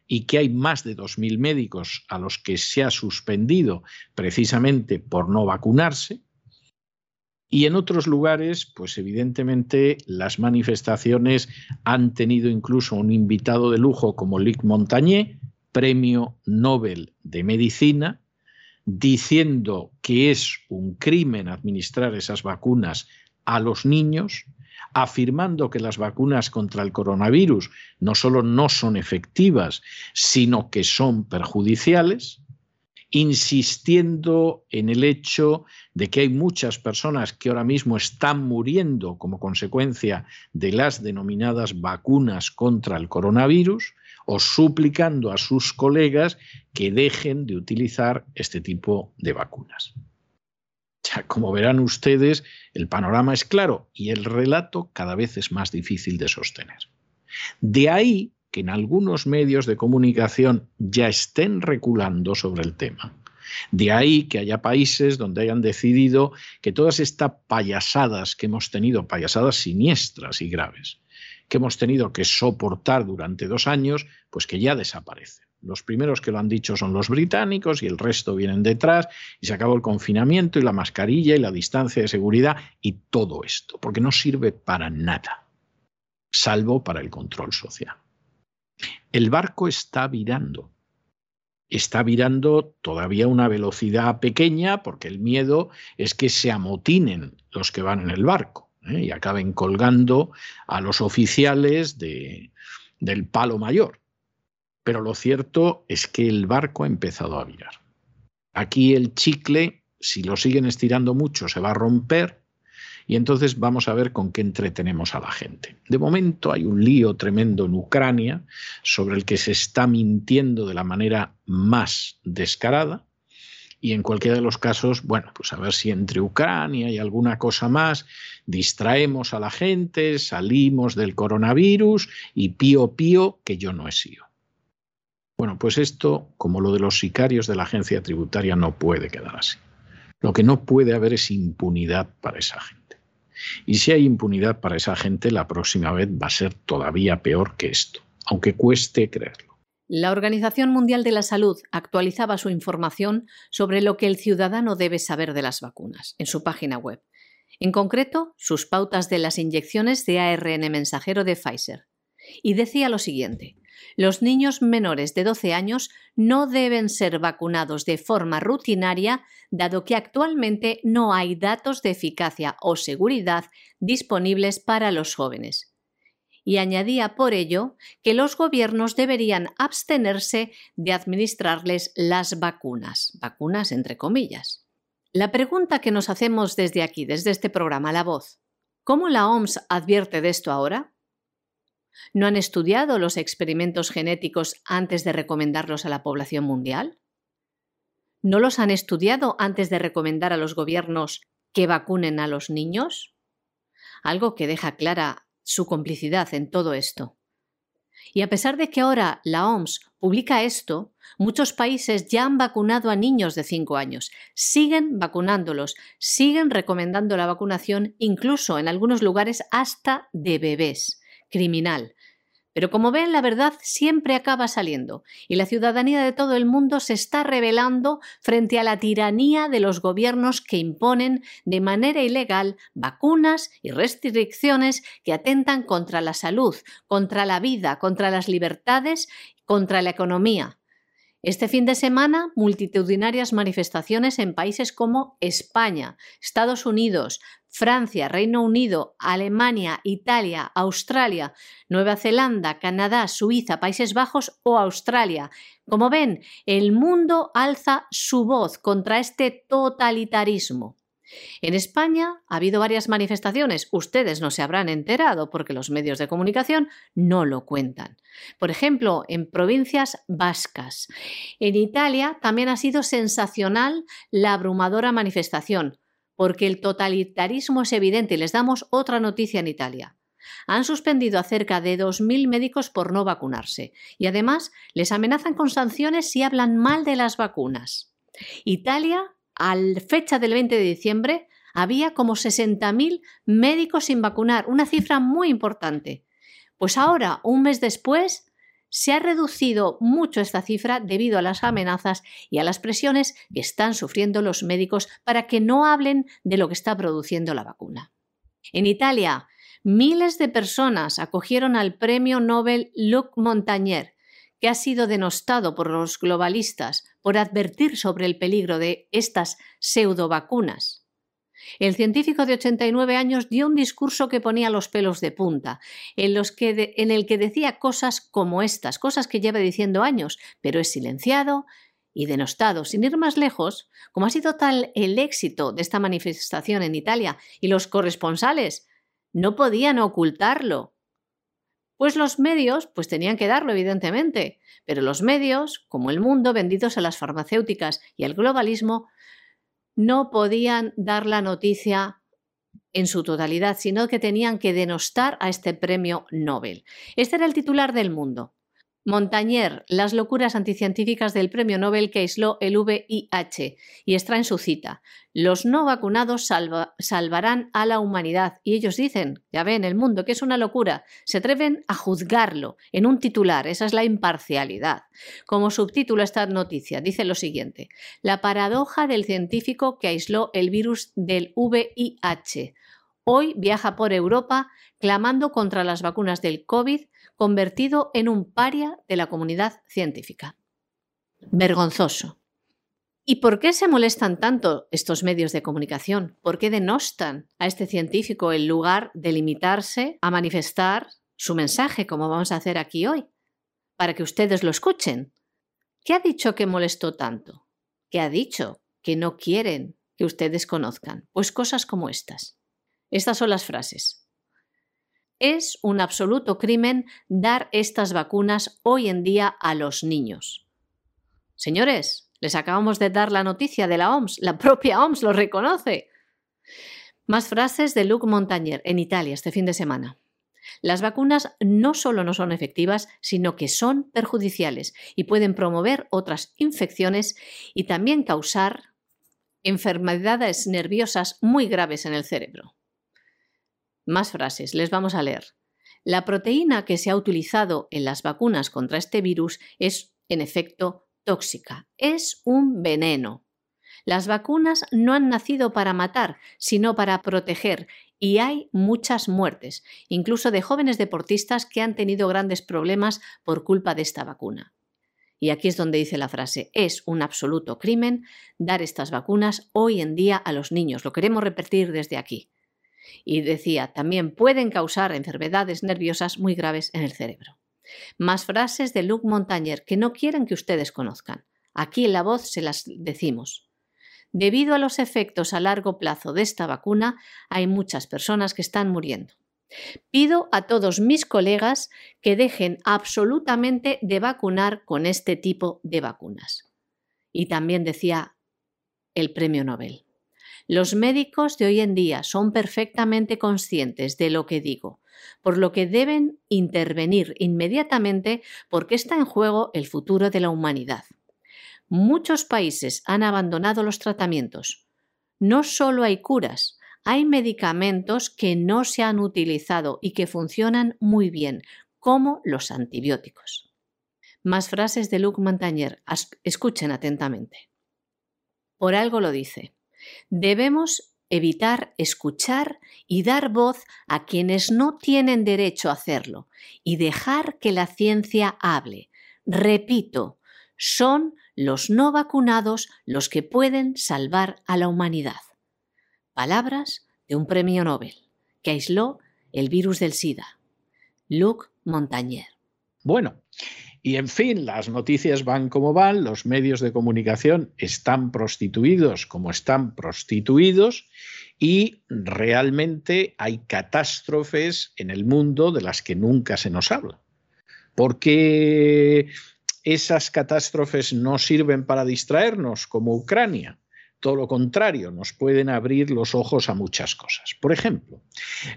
[SPEAKER 1] y que hay más de 2.000 médicos a los que se ha suspendido precisamente por no vacunarse. Y en otros lugares, pues evidentemente las manifestaciones han tenido incluso un invitado de lujo como Luc Montagné, premio Nobel de Medicina, diciendo que es un crimen administrar esas vacunas a los niños, afirmando que las vacunas contra el coronavirus no solo no son efectivas, sino que son perjudiciales, insistiendo en el hecho de que hay muchas personas que ahora mismo están muriendo como consecuencia de las denominadas vacunas contra el coronavirus, o suplicando a sus colegas que dejen de utilizar este tipo de vacunas. Como verán ustedes, el panorama es claro y el relato cada vez es más difícil de sostener. De ahí que en algunos medios de comunicación ya estén reculando sobre el tema. De ahí que haya países donde hayan decidido que todas estas payasadas que hemos tenido, payasadas siniestras y graves, que hemos tenido que soportar durante dos años, pues que ya desaparecen. Los primeros que lo han dicho son los británicos y el resto vienen detrás y se acabó el confinamiento y la mascarilla y la distancia de seguridad y todo esto, porque no sirve para nada, salvo para el control social. El barco está virando. Está virando todavía a una velocidad pequeña porque el miedo es que se amotinen los que van en el barco ¿eh? y acaben colgando a los oficiales de, del palo mayor. Pero lo cierto es que el barco ha empezado a virar. Aquí el chicle, si lo siguen estirando mucho, se va a romper y entonces vamos a ver con qué entretenemos a la gente. De momento hay un lío tremendo en Ucrania sobre el que se está mintiendo de la manera más descarada y en cualquiera de los casos, bueno, pues a ver si entre Ucrania y alguna cosa más distraemos a la gente, salimos del coronavirus y pío pío que yo no he sido. Bueno, pues esto, como lo de los sicarios de la agencia tributaria, no puede quedar así. Lo que no puede haber es impunidad para esa gente. Y si hay impunidad para esa gente, la próxima vez va a ser todavía peor que esto, aunque cueste creerlo.
[SPEAKER 2] La Organización Mundial de la Salud actualizaba su información sobre lo que el ciudadano debe saber de las vacunas en su página web. En concreto, sus pautas de las inyecciones de ARN mensajero de Pfizer. Y decía lo siguiente. Los niños menores de 12 años no deben ser vacunados de forma rutinaria, dado que actualmente no hay datos de eficacia o seguridad disponibles para los jóvenes y añadía por ello que los gobiernos deberían abstenerse de administrarles las vacunas, vacunas entre comillas. La pregunta que nos hacemos desde aquí, desde este programa La Voz, ¿cómo la OMS advierte de esto ahora? ¿No han estudiado los experimentos genéticos antes de recomendarlos a la población mundial? ¿No los han estudiado antes de recomendar a los gobiernos que vacunen a los niños? Algo que deja clara su complicidad en todo esto. Y a pesar de que ahora la OMS publica esto, muchos países ya han vacunado a niños de 5 años, siguen vacunándolos, siguen recomendando la vacunación, incluso en algunos lugares hasta de bebés. Criminal. Pero como ven, la verdad siempre acaba saliendo y la ciudadanía de todo el mundo se está rebelando frente a la tiranía de los gobiernos que imponen de manera ilegal vacunas y restricciones que atentan contra la salud, contra la vida, contra las libertades, contra la economía. Este fin de semana, multitudinarias manifestaciones en países como España, Estados Unidos, Francia, Reino Unido, Alemania, Italia, Australia, Nueva Zelanda, Canadá, Suiza, Países Bajos o Australia. Como ven, el mundo alza su voz contra este totalitarismo. En España ha habido varias manifestaciones. Ustedes no se habrán enterado porque los medios de comunicación no lo cuentan. Por ejemplo, en provincias vascas. En Italia también ha sido sensacional la abrumadora manifestación, porque el totalitarismo es evidente y les damos otra noticia en Italia. han suspendido a cerca de 2.000 médicos por no vacunarse y además les amenazan con sanciones si hablan mal de las vacunas. Italia, a fecha del 20 de diciembre, había como 60.000 médicos sin vacunar, una cifra muy importante. Pues ahora, un mes después, se ha reducido mucho esta cifra debido a las amenazas y a las presiones que están sufriendo los médicos para que no hablen de lo que está produciendo la vacuna. En Italia, miles de personas acogieron al premio Nobel Luc Montagnier, que ha sido denostado por los globalistas por advertir sobre el peligro de estas pseudovacunas. El científico de 89 años dio un discurso que ponía los pelos de punta, en, en el que decía cosas como estas, cosas que lleva diciendo años, pero es silenciado y denostado. Sin ir más lejos, como ha sido tal el éxito de esta manifestación en Italia y los corresponsales no podían ocultarlo. Pues los medios, pues tenían que darlo, evidentemente, pero los medios, como el mundo, vendidos a las farmacéuticas y al globalismo, no podían dar la noticia en su totalidad, sino que tenían que denostar a este premio Nobel. Este era el titular del mundo. Montañer, las locuras anticientíficas del premio Nobel que aisló el VIH, y extraen su cita. Los no vacunados salvarán a la humanidad. Y ellos dicen, ya ven, el mundo, que es una locura. Se atreven a juzgarlo en un titular. Esa es la imparcialidad. Como subtítulo esta noticia dice lo siguiente. La paradoja del científico que aisló el virus del VIH. Hoy viaja por Europa clamando contra las vacunas del COVID convertido en un paria de la comunidad científica. Vergonzoso. ¿Y por qué se molestan tanto estos medios de comunicación? ¿Por qué denostan a este científico en lugar de limitarse a manifestar su mensaje, como vamos a hacer aquí hoy, para que ustedes lo escuchen? ¿Qué ha dicho que molestó tanto? ¿Qué ha dicho que no quieren que ustedes conozcan? Pues cosas como estas. Estas son las frases. Es un absoluto crimen dar estas vacunas hoy en día a los niños. Señores, les acabamos de dar la noticia de la OMS, la propia OMS lo reconoce. Más frases de Luc Montagnier en Italia este fin de semana. Las vacunas no solo no son efectivas, sino que son perjudiciales y pueden promover otras infecciones y también causar enfermedades nerviosas muy graves en el cerebro. Más frases, les vamos a leer. La proteína que se ha utilizado en las vacunas contra este virus es, en efecto, tóxica. Es un veneno. Las vacunas no han nacido para matar, sino para proteger, y hay muchas muertes, incluso de jóvenes deportistas que han tenido grandes problemas por culpa de esta vacuna. Y aquí es donde dice la frase, es un absoluto crimen dar estas vacunas hoy en día a los niños. Lo queremos repetir desde aquí. Y decía, también pueden causar enfermedades nerviosas muy graves en el cerebro. Más frases de Luc Montagnier que no quieren que ustedes conozcan. Aquí en la voz se las decimos. Debido a los efectos a largo plazo de esta vacuna, hay muchas personas que están muriendo. Pido a todos mis colegas que dejen absolutamente de vacunar con este tipo de vacunas. Y también decía el premio Nobel. Los médicos de hoy en día son perfectamente conscientes de lo que digo, por lo que deben intervenir inmediatamente porque está en juego el futuro de la humanidad. Muchos países han abandonado los tratamientos. No solo hay curas, hay medicamentos que no se han utilizado y que funcionan muy bien, como los antibióticos. Más frases de Luc Montagnier. Escuchen atentamente. Por algo lo dice. Debemos evitar escuchar y dar voz a quienes no tienen derecho a hacerlo y dejar que la ciencia hable. Repito, son los no vacunados los que pueden salvar a la humanidad. Palabras de un premio Nobel que aisló el virus del SIDA. Luc Montagnier.
[SPEAKER 1] Bueno, y en fin, las noticias van como van, los medios de comunicación están prostituidos como están prostituidos y realmente hay catástrofes en el mundo de las que nunca se nos habla. Porque esas catástrofes no sirven para distraernos como Ucrania. todo lo contrario, nos pueden abrir los ojos a muchas cosas. Por ejemplo,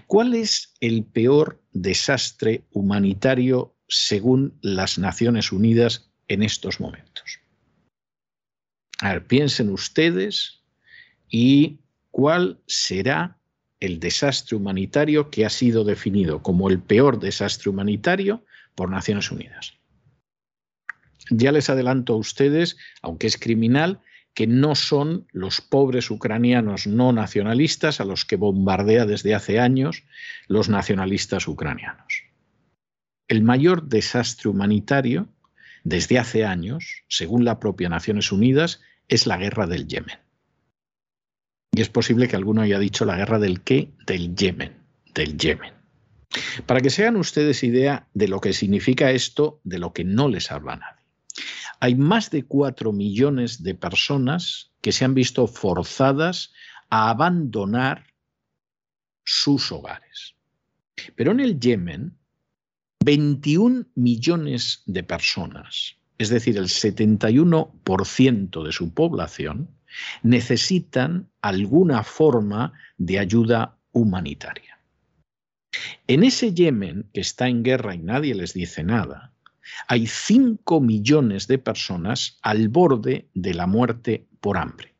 [SPEAKER 1] ¿cuál es el peor desastre humanitario según las Naciones Unidas en estos momentos? A ver, piensen ustedes y cuál será el desastre humanitario que ha sido definido como el peor desastre humanitario por Naciones Unidas. Ya les adelanto a ustedes, aunque es criminal, que no son los pobres ucranianos no nacionalistas a los que bombardea desde hace años los nacionalistas ucranianos. El mayor desastre humanitario desde hace años, según la propia Naciones Unidas, es la guerra del Yemen. Y es posible que alguno haya dicho la guerra del qué, del Yemen, del Yemen. Para que se hagan ustedes idea de lo que significa esto, de lo que no les habla nadie. Hay más de cuatro millones de personas que se han visto forzadas a abandonar sus hogares. Pero en el Yemen, 21 millones de personas, es decir, el 71% de su población, necesitan alguna forma de ayuda humanitaria. En ese Yemen, que está en guerra y nadie les dice nada, hay 5 millones de personas al borde de la muerte por hambre.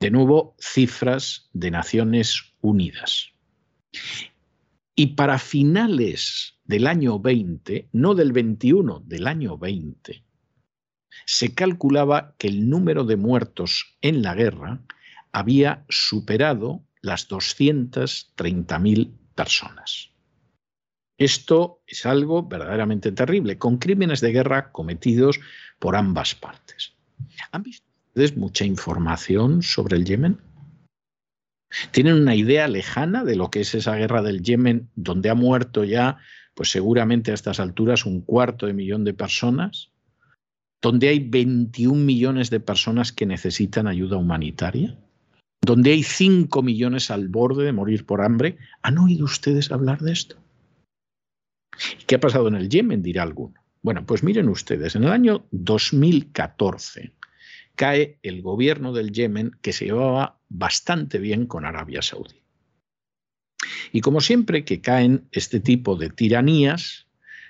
[SPEAKER 1] De nuevo, cifras de Naciones Unidas. Y para finales del año 20, no del 21, del año 20, se calculaba que el número de muertos en la guerra había superado las 230.000 personas. Esto es algo verdaderamente terrible, con crímenes de guerra cometidos por ambas partes. ¿Han visto ustedes mucha información sobre el Yemen? ¿Tienen una idea lejana de lo que es esa guerra del Yemen, donde ha muerto ya, pues seguramente a estas alturas, un cuarto de millón de personas? donde hay 21 millones de personas que necesitan ayuda humanitaria, donde hay 5 millones al borde de morir por hambre. ¿Han oído ustedes hablar de esto? ¿Qué ha pasado en el Yemen? dirá alguno. Bueno, pues miren ustedes, en el año 2014 cae el gobierno del Yemen que se llevaba bastante bien con Arabia Saudí. Y como siempre que caen este tipo de tiranías,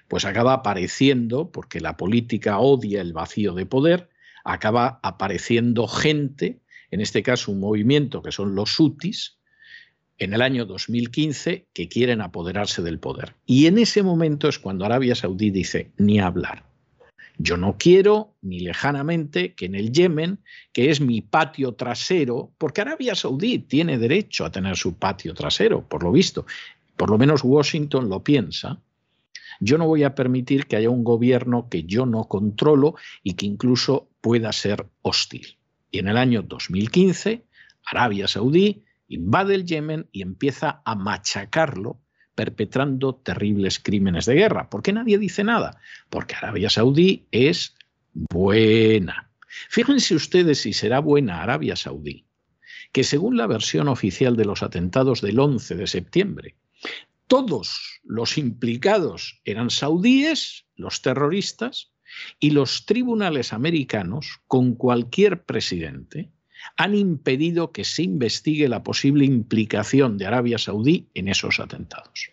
[SPEAKER 1] pues acaba apareciendo, porque la política odia el vacío de poder, acaba apareciendo gente, en este caso un movimiento que son los Hutis, en el año 2015 que quieren apoderarse del poder. Y en ese momento es cuando Arabia Saudí dice, ni hablar. Yo no quiero, ni lejanamente, que en el Yemen, que es mi patio trasero, porque Arabia Saudí tiene derecho a tener su patio trasero, por lo visto, por lo menos Washington lo piensa, yo no voy a permitir que haya un gobierno que yo no controlo y que incluso pueda ser hostil. Y en el año 2015, Arabia Saudí invade el Yemen y empieza a machacarlo perpetrando terribles crímenes de guerra. ¿Por qué nadie dice nada? Porque Arabia Saudí es buena. Fíjense ustedes si será buena Arabia Saudí, que según la versión oficial de los atentados del 11 de septiembre, todos los implicados eran saudíes, los terroristas, y los tribunales americanos, con cualquier presidente, han impedido que se investigue la posible implicación de Arabia Saudí en esos atentados.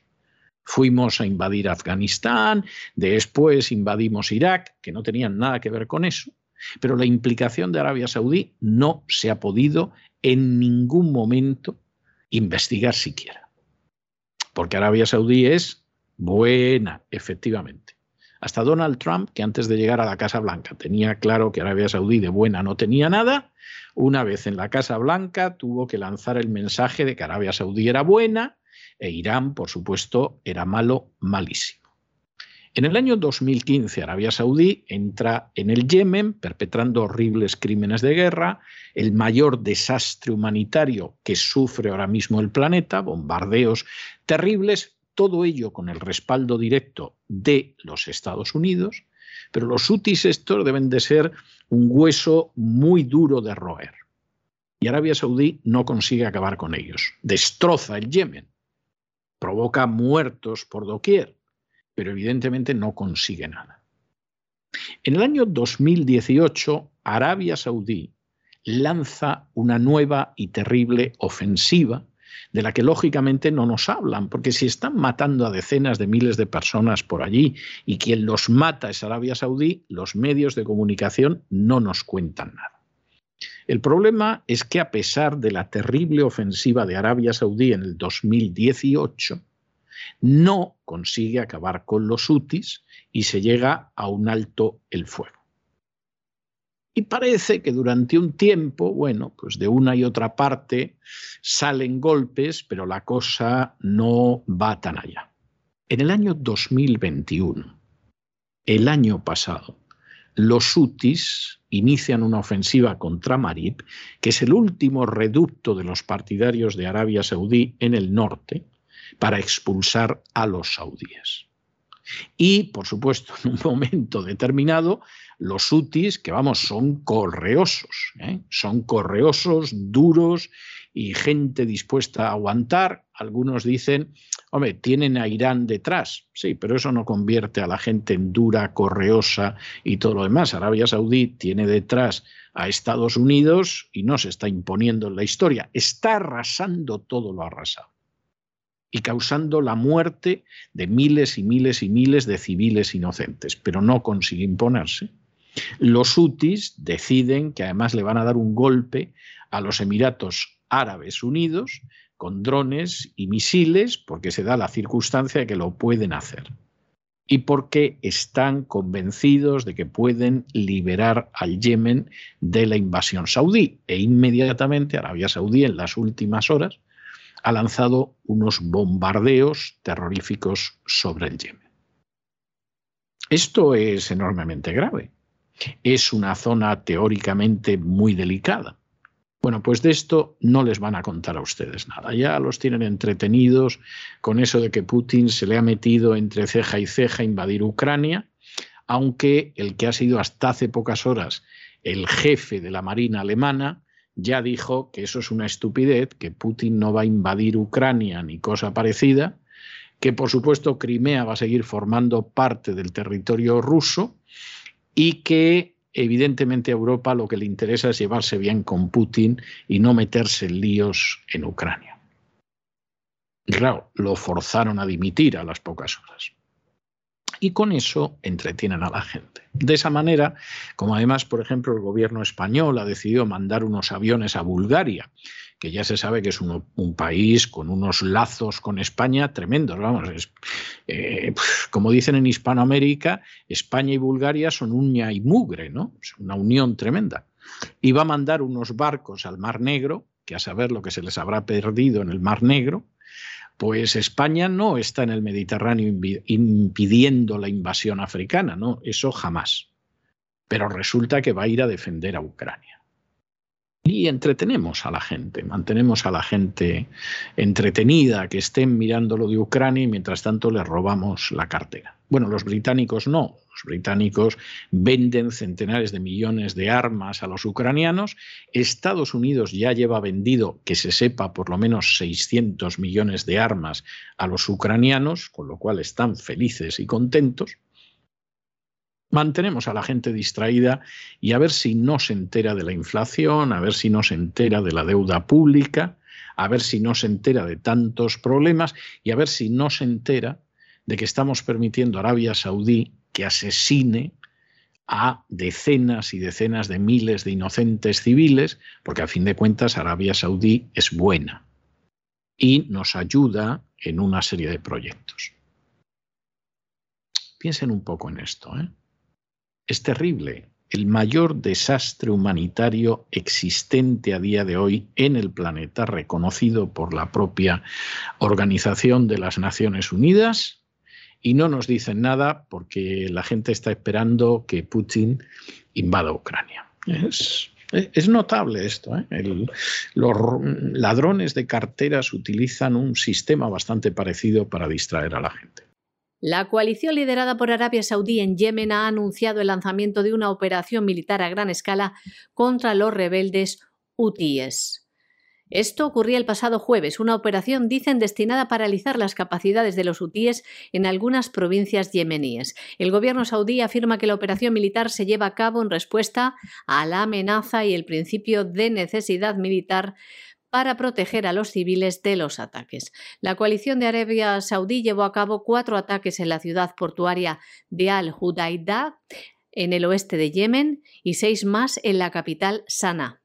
[SPEAKER 1] Fuimos a invadir Afganistán, después invadimos Irak, que no tenían nada que ver con eso, pero la implicación de Arabia Saudí no se ha podido en ningún momento investigar siquiera porque Arabia Saudí es buena, efectivamente. Hasta Donald Trump, que antes de llegar a la Casa Blanca tenía claro que Arabia Saudí de buena no tenía nada, una vez en la Casa Blanca tuvo que lanzar el mensaje de que Arabia Saudí era buena e Irán, por supuesto, era malo, malísimo. En el año 2015, Arabia Saudí entra en el Yemen perpetrando horribles crímenes de guerra, el mayor desastre humanitario que sufre ahora mismo el planeta, bombardeos terribles, todo ello con el respaldo directo de los Estados Unidos, pero los hutis estos deben de ser un hueso muy duro de roer. Y Arabia Saudí no consigue acabar con ellos. Destroza el Yemen, provoca muertos por doquier pero evidentemente no consigue nada. En el año 2018, Arabia Saudí lanza una nueva y terrible ofensiva de la que lógicamente no nos hablan, porque si están matando a decenas de miles de personas por allí y quien los mata es Arabia Saudí, los medios de comunicación no nos cuentan nada. El problema es que a pesar de la terrible ofensiva de Arabia Saudí en el 2018, no consigue acabar con los hutis y se llega a un alto el fuego. Y parece que durante un tiempo, bueno, pues de una y otra parte salen golpes, pero la cosa no va tan allá. En el año 2021, el año pasado, los hutis inician una ofensiva contra Marib, que es el último reducto de los partidarios de Arabia Saudí en el norte, para expulsar a los saudíes. Y, por supuesto, en un momento determinado, los hutis, que vamos, son correosos, ¿eh? son correosos, duros y gente dispuesta a aguantar. Algunos dicen, hombre, tienen a Irán detrás, sí, pero eso no convierte a la gente en dura, correosa y todo lo demás. Arabia Saudí tiene detrás a Estados Unidos y no se está imponiendo en la historia, está arrasando todo lo arrasado y causando la muerte de miles y miles y miles de civiles inocentes, pero no consigue imponerse. Los hutis deciden que además le van a dar un golpe a los Emiratos Árabes Unidos con drones y misiles, porque se da la circunstancia de que lo pueden hacer y porque están convencidos de que pueden liberar al Yemen de la invasión saudí. E inmediatamente Arabia Saudí en las últimas horas ha lanzado unos bombardeos terroríficos sobre el Yemen. Esto es enormemente grave. Es una zona teóricamente muy delicada. Bueno, pues de esto no les van a contar a ustedes nada. Ya los tienen entretenidos con eso de que Putin se le ha metido entre ceja y ceja a invadir Ucrania, aunque el que ha sido hasta hace pocas horas el jefe de la Marina alemana ya dijo que eso es una estupidez, que Putin no va a invadir Ucrania ni cosa parecida, que por supuesto Crimea va a seguir formando parte del territorio ruso y que evidentemente a Europa lo que le interesa es llevarse bien con Putin y no meterse en líos en Ucrania. Y claro, lo forzaron a dimitir a las pocas horas y con eso entretienen a la gente. De esa manera, como además, por ejemplo, el gobierno español ha decidido mandar unos aviones a Bulgaria, que ya se sabe que es un, país con unos lazos con España tremendos. Vamos, eh, como dicen en Hispanoamérica, España y Bulgaria son uña y mugre, ¿no? Es una unión tremenda. Y va a mandar unos barcos al Mar Negro, que a saber lo que se les habrá perdido en el Mar Negro, pues España no está en el Mediterráneo impidiendo la invasión africana, no, eso jamás. Pero resulta que va a ir a defender a Ucrania. Y entretenemos a la gente, mantenemos a la gente entretenida, que estén mirando lo de Ucrania y mientras tanto les robamos la cartera. Bueno, los británicos no, los británicos venden centenares de millones de armas a los ucranianos. Estados Unidos ya lleva vendido, que se sepa, por lo menos 600 millones de armas a los ucranianos, con lo cual están felices y contentos. Mantenemos a la gente distraída y a ver si no se entera de la inflación, a ver si no se entera de la deuda pública, a ver si no se entera de tantos problemas y a ver si no se entera de que estamos permitiendo a Arabia Saudí que asesine a decenas y decenas de miles de inocentes civiles, porque a fin de cuentas Arabia Saudí es buena y nos ayuda en una serie de proyectos. Piensen un poco en esto. ¿eh? Es terrible. El mayor desastre humanitario existente a día de hoy en el planeta, reconocido por la propia Organización de las Naciones Unidas, y no nos dicen nada porque la gente está esperando que Putin invada Ucrania. Es, notable esto. ¿eh? los ladrones de carteras utilizan un sistema bastante parecido para distraer a la gente.
[SPEAKER 2] La coalición liderada por Arabia Saudí en Yemen ha anunciado el lanzamiento de una operación militar a gran escala contra los rebeldes hutíes. Esto ocurría el pasado jueves, una operación, dicen, destinada a paralizar las capacidades de los hutíes en algunas provincias yemeníes. El gobierno saudí afirma que la operación militar se lleva a cabo en respuesta a la amenaza y el principio de necesidad militar para proteger a los civiles de los ataques. La coalición de Arabia Saudí llevó a cabo cuatro ataques en la ciudad portuaria de Al-Hudaydah, en el oeste de Yemen, y seis más en la capital Sanaa.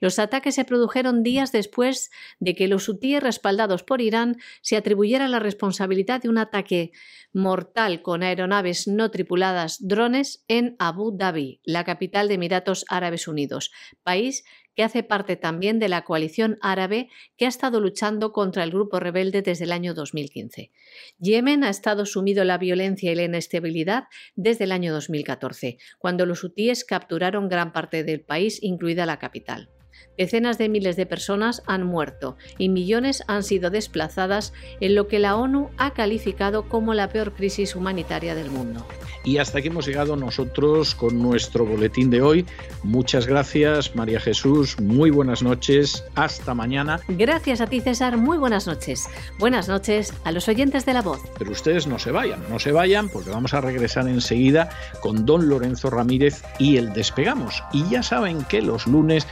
[SPEAKER 2] Los ataques se produjeron días después de que los hutíes respaldados por Irán se atribuyeran la responsabilidad de un ataque mortal con aeronaves no tripuladas drones en Abu Dhabi, la capital de Emiratos Árabes Unidos, país que hace parte también de la coalición árabe que ha estado luchando contra el grupo rebelde desde el año 2015. Yemen ha estado sumido en la violencia y la inestabilidad desde el año 2014, cuando los hutíes capturaron gran parte del país, incluida la capital. Decenas de miles de personas han muerto y millones han sido desplazadas en lo que la ONU ha calificado como la peor crisis humanitaria del mundo.
[SPEAKER 1] Y hasta aquí hemos llegado nosotros con nuestro boletín de hoy. Muchas gracias, María Jesús. Muy buenas noches. Hasta mañana.
[SPEAKER 2] Gracias a ti, César. Muy buenas noches. Buenas noches a los oyentes de la voz.
[SPEAKER 1] Pero ustedes no se vayan, no se vayan porque vamos a regresar enseguida con don Lorenzo Ramírez y el despegamos. Y ya saben que los lunes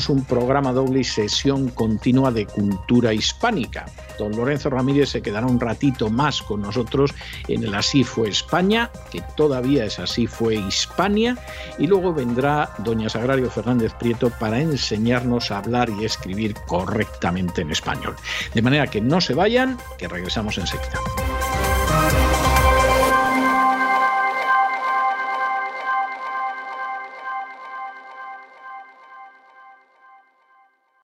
[SPEAKER 1] tenemos un programa doble y sesión continua de cultura hispánica. Don Lorenzo Ramírez se quedará un ratito más con nosotros en el Así fue España, que todavía es Así fue Hispania, y luego vendrá doña Sagrario Fernández Prieto para enseñarnos a hablar y escribir correctamente en español. De manera que no se vayan, que regresamos enseguida.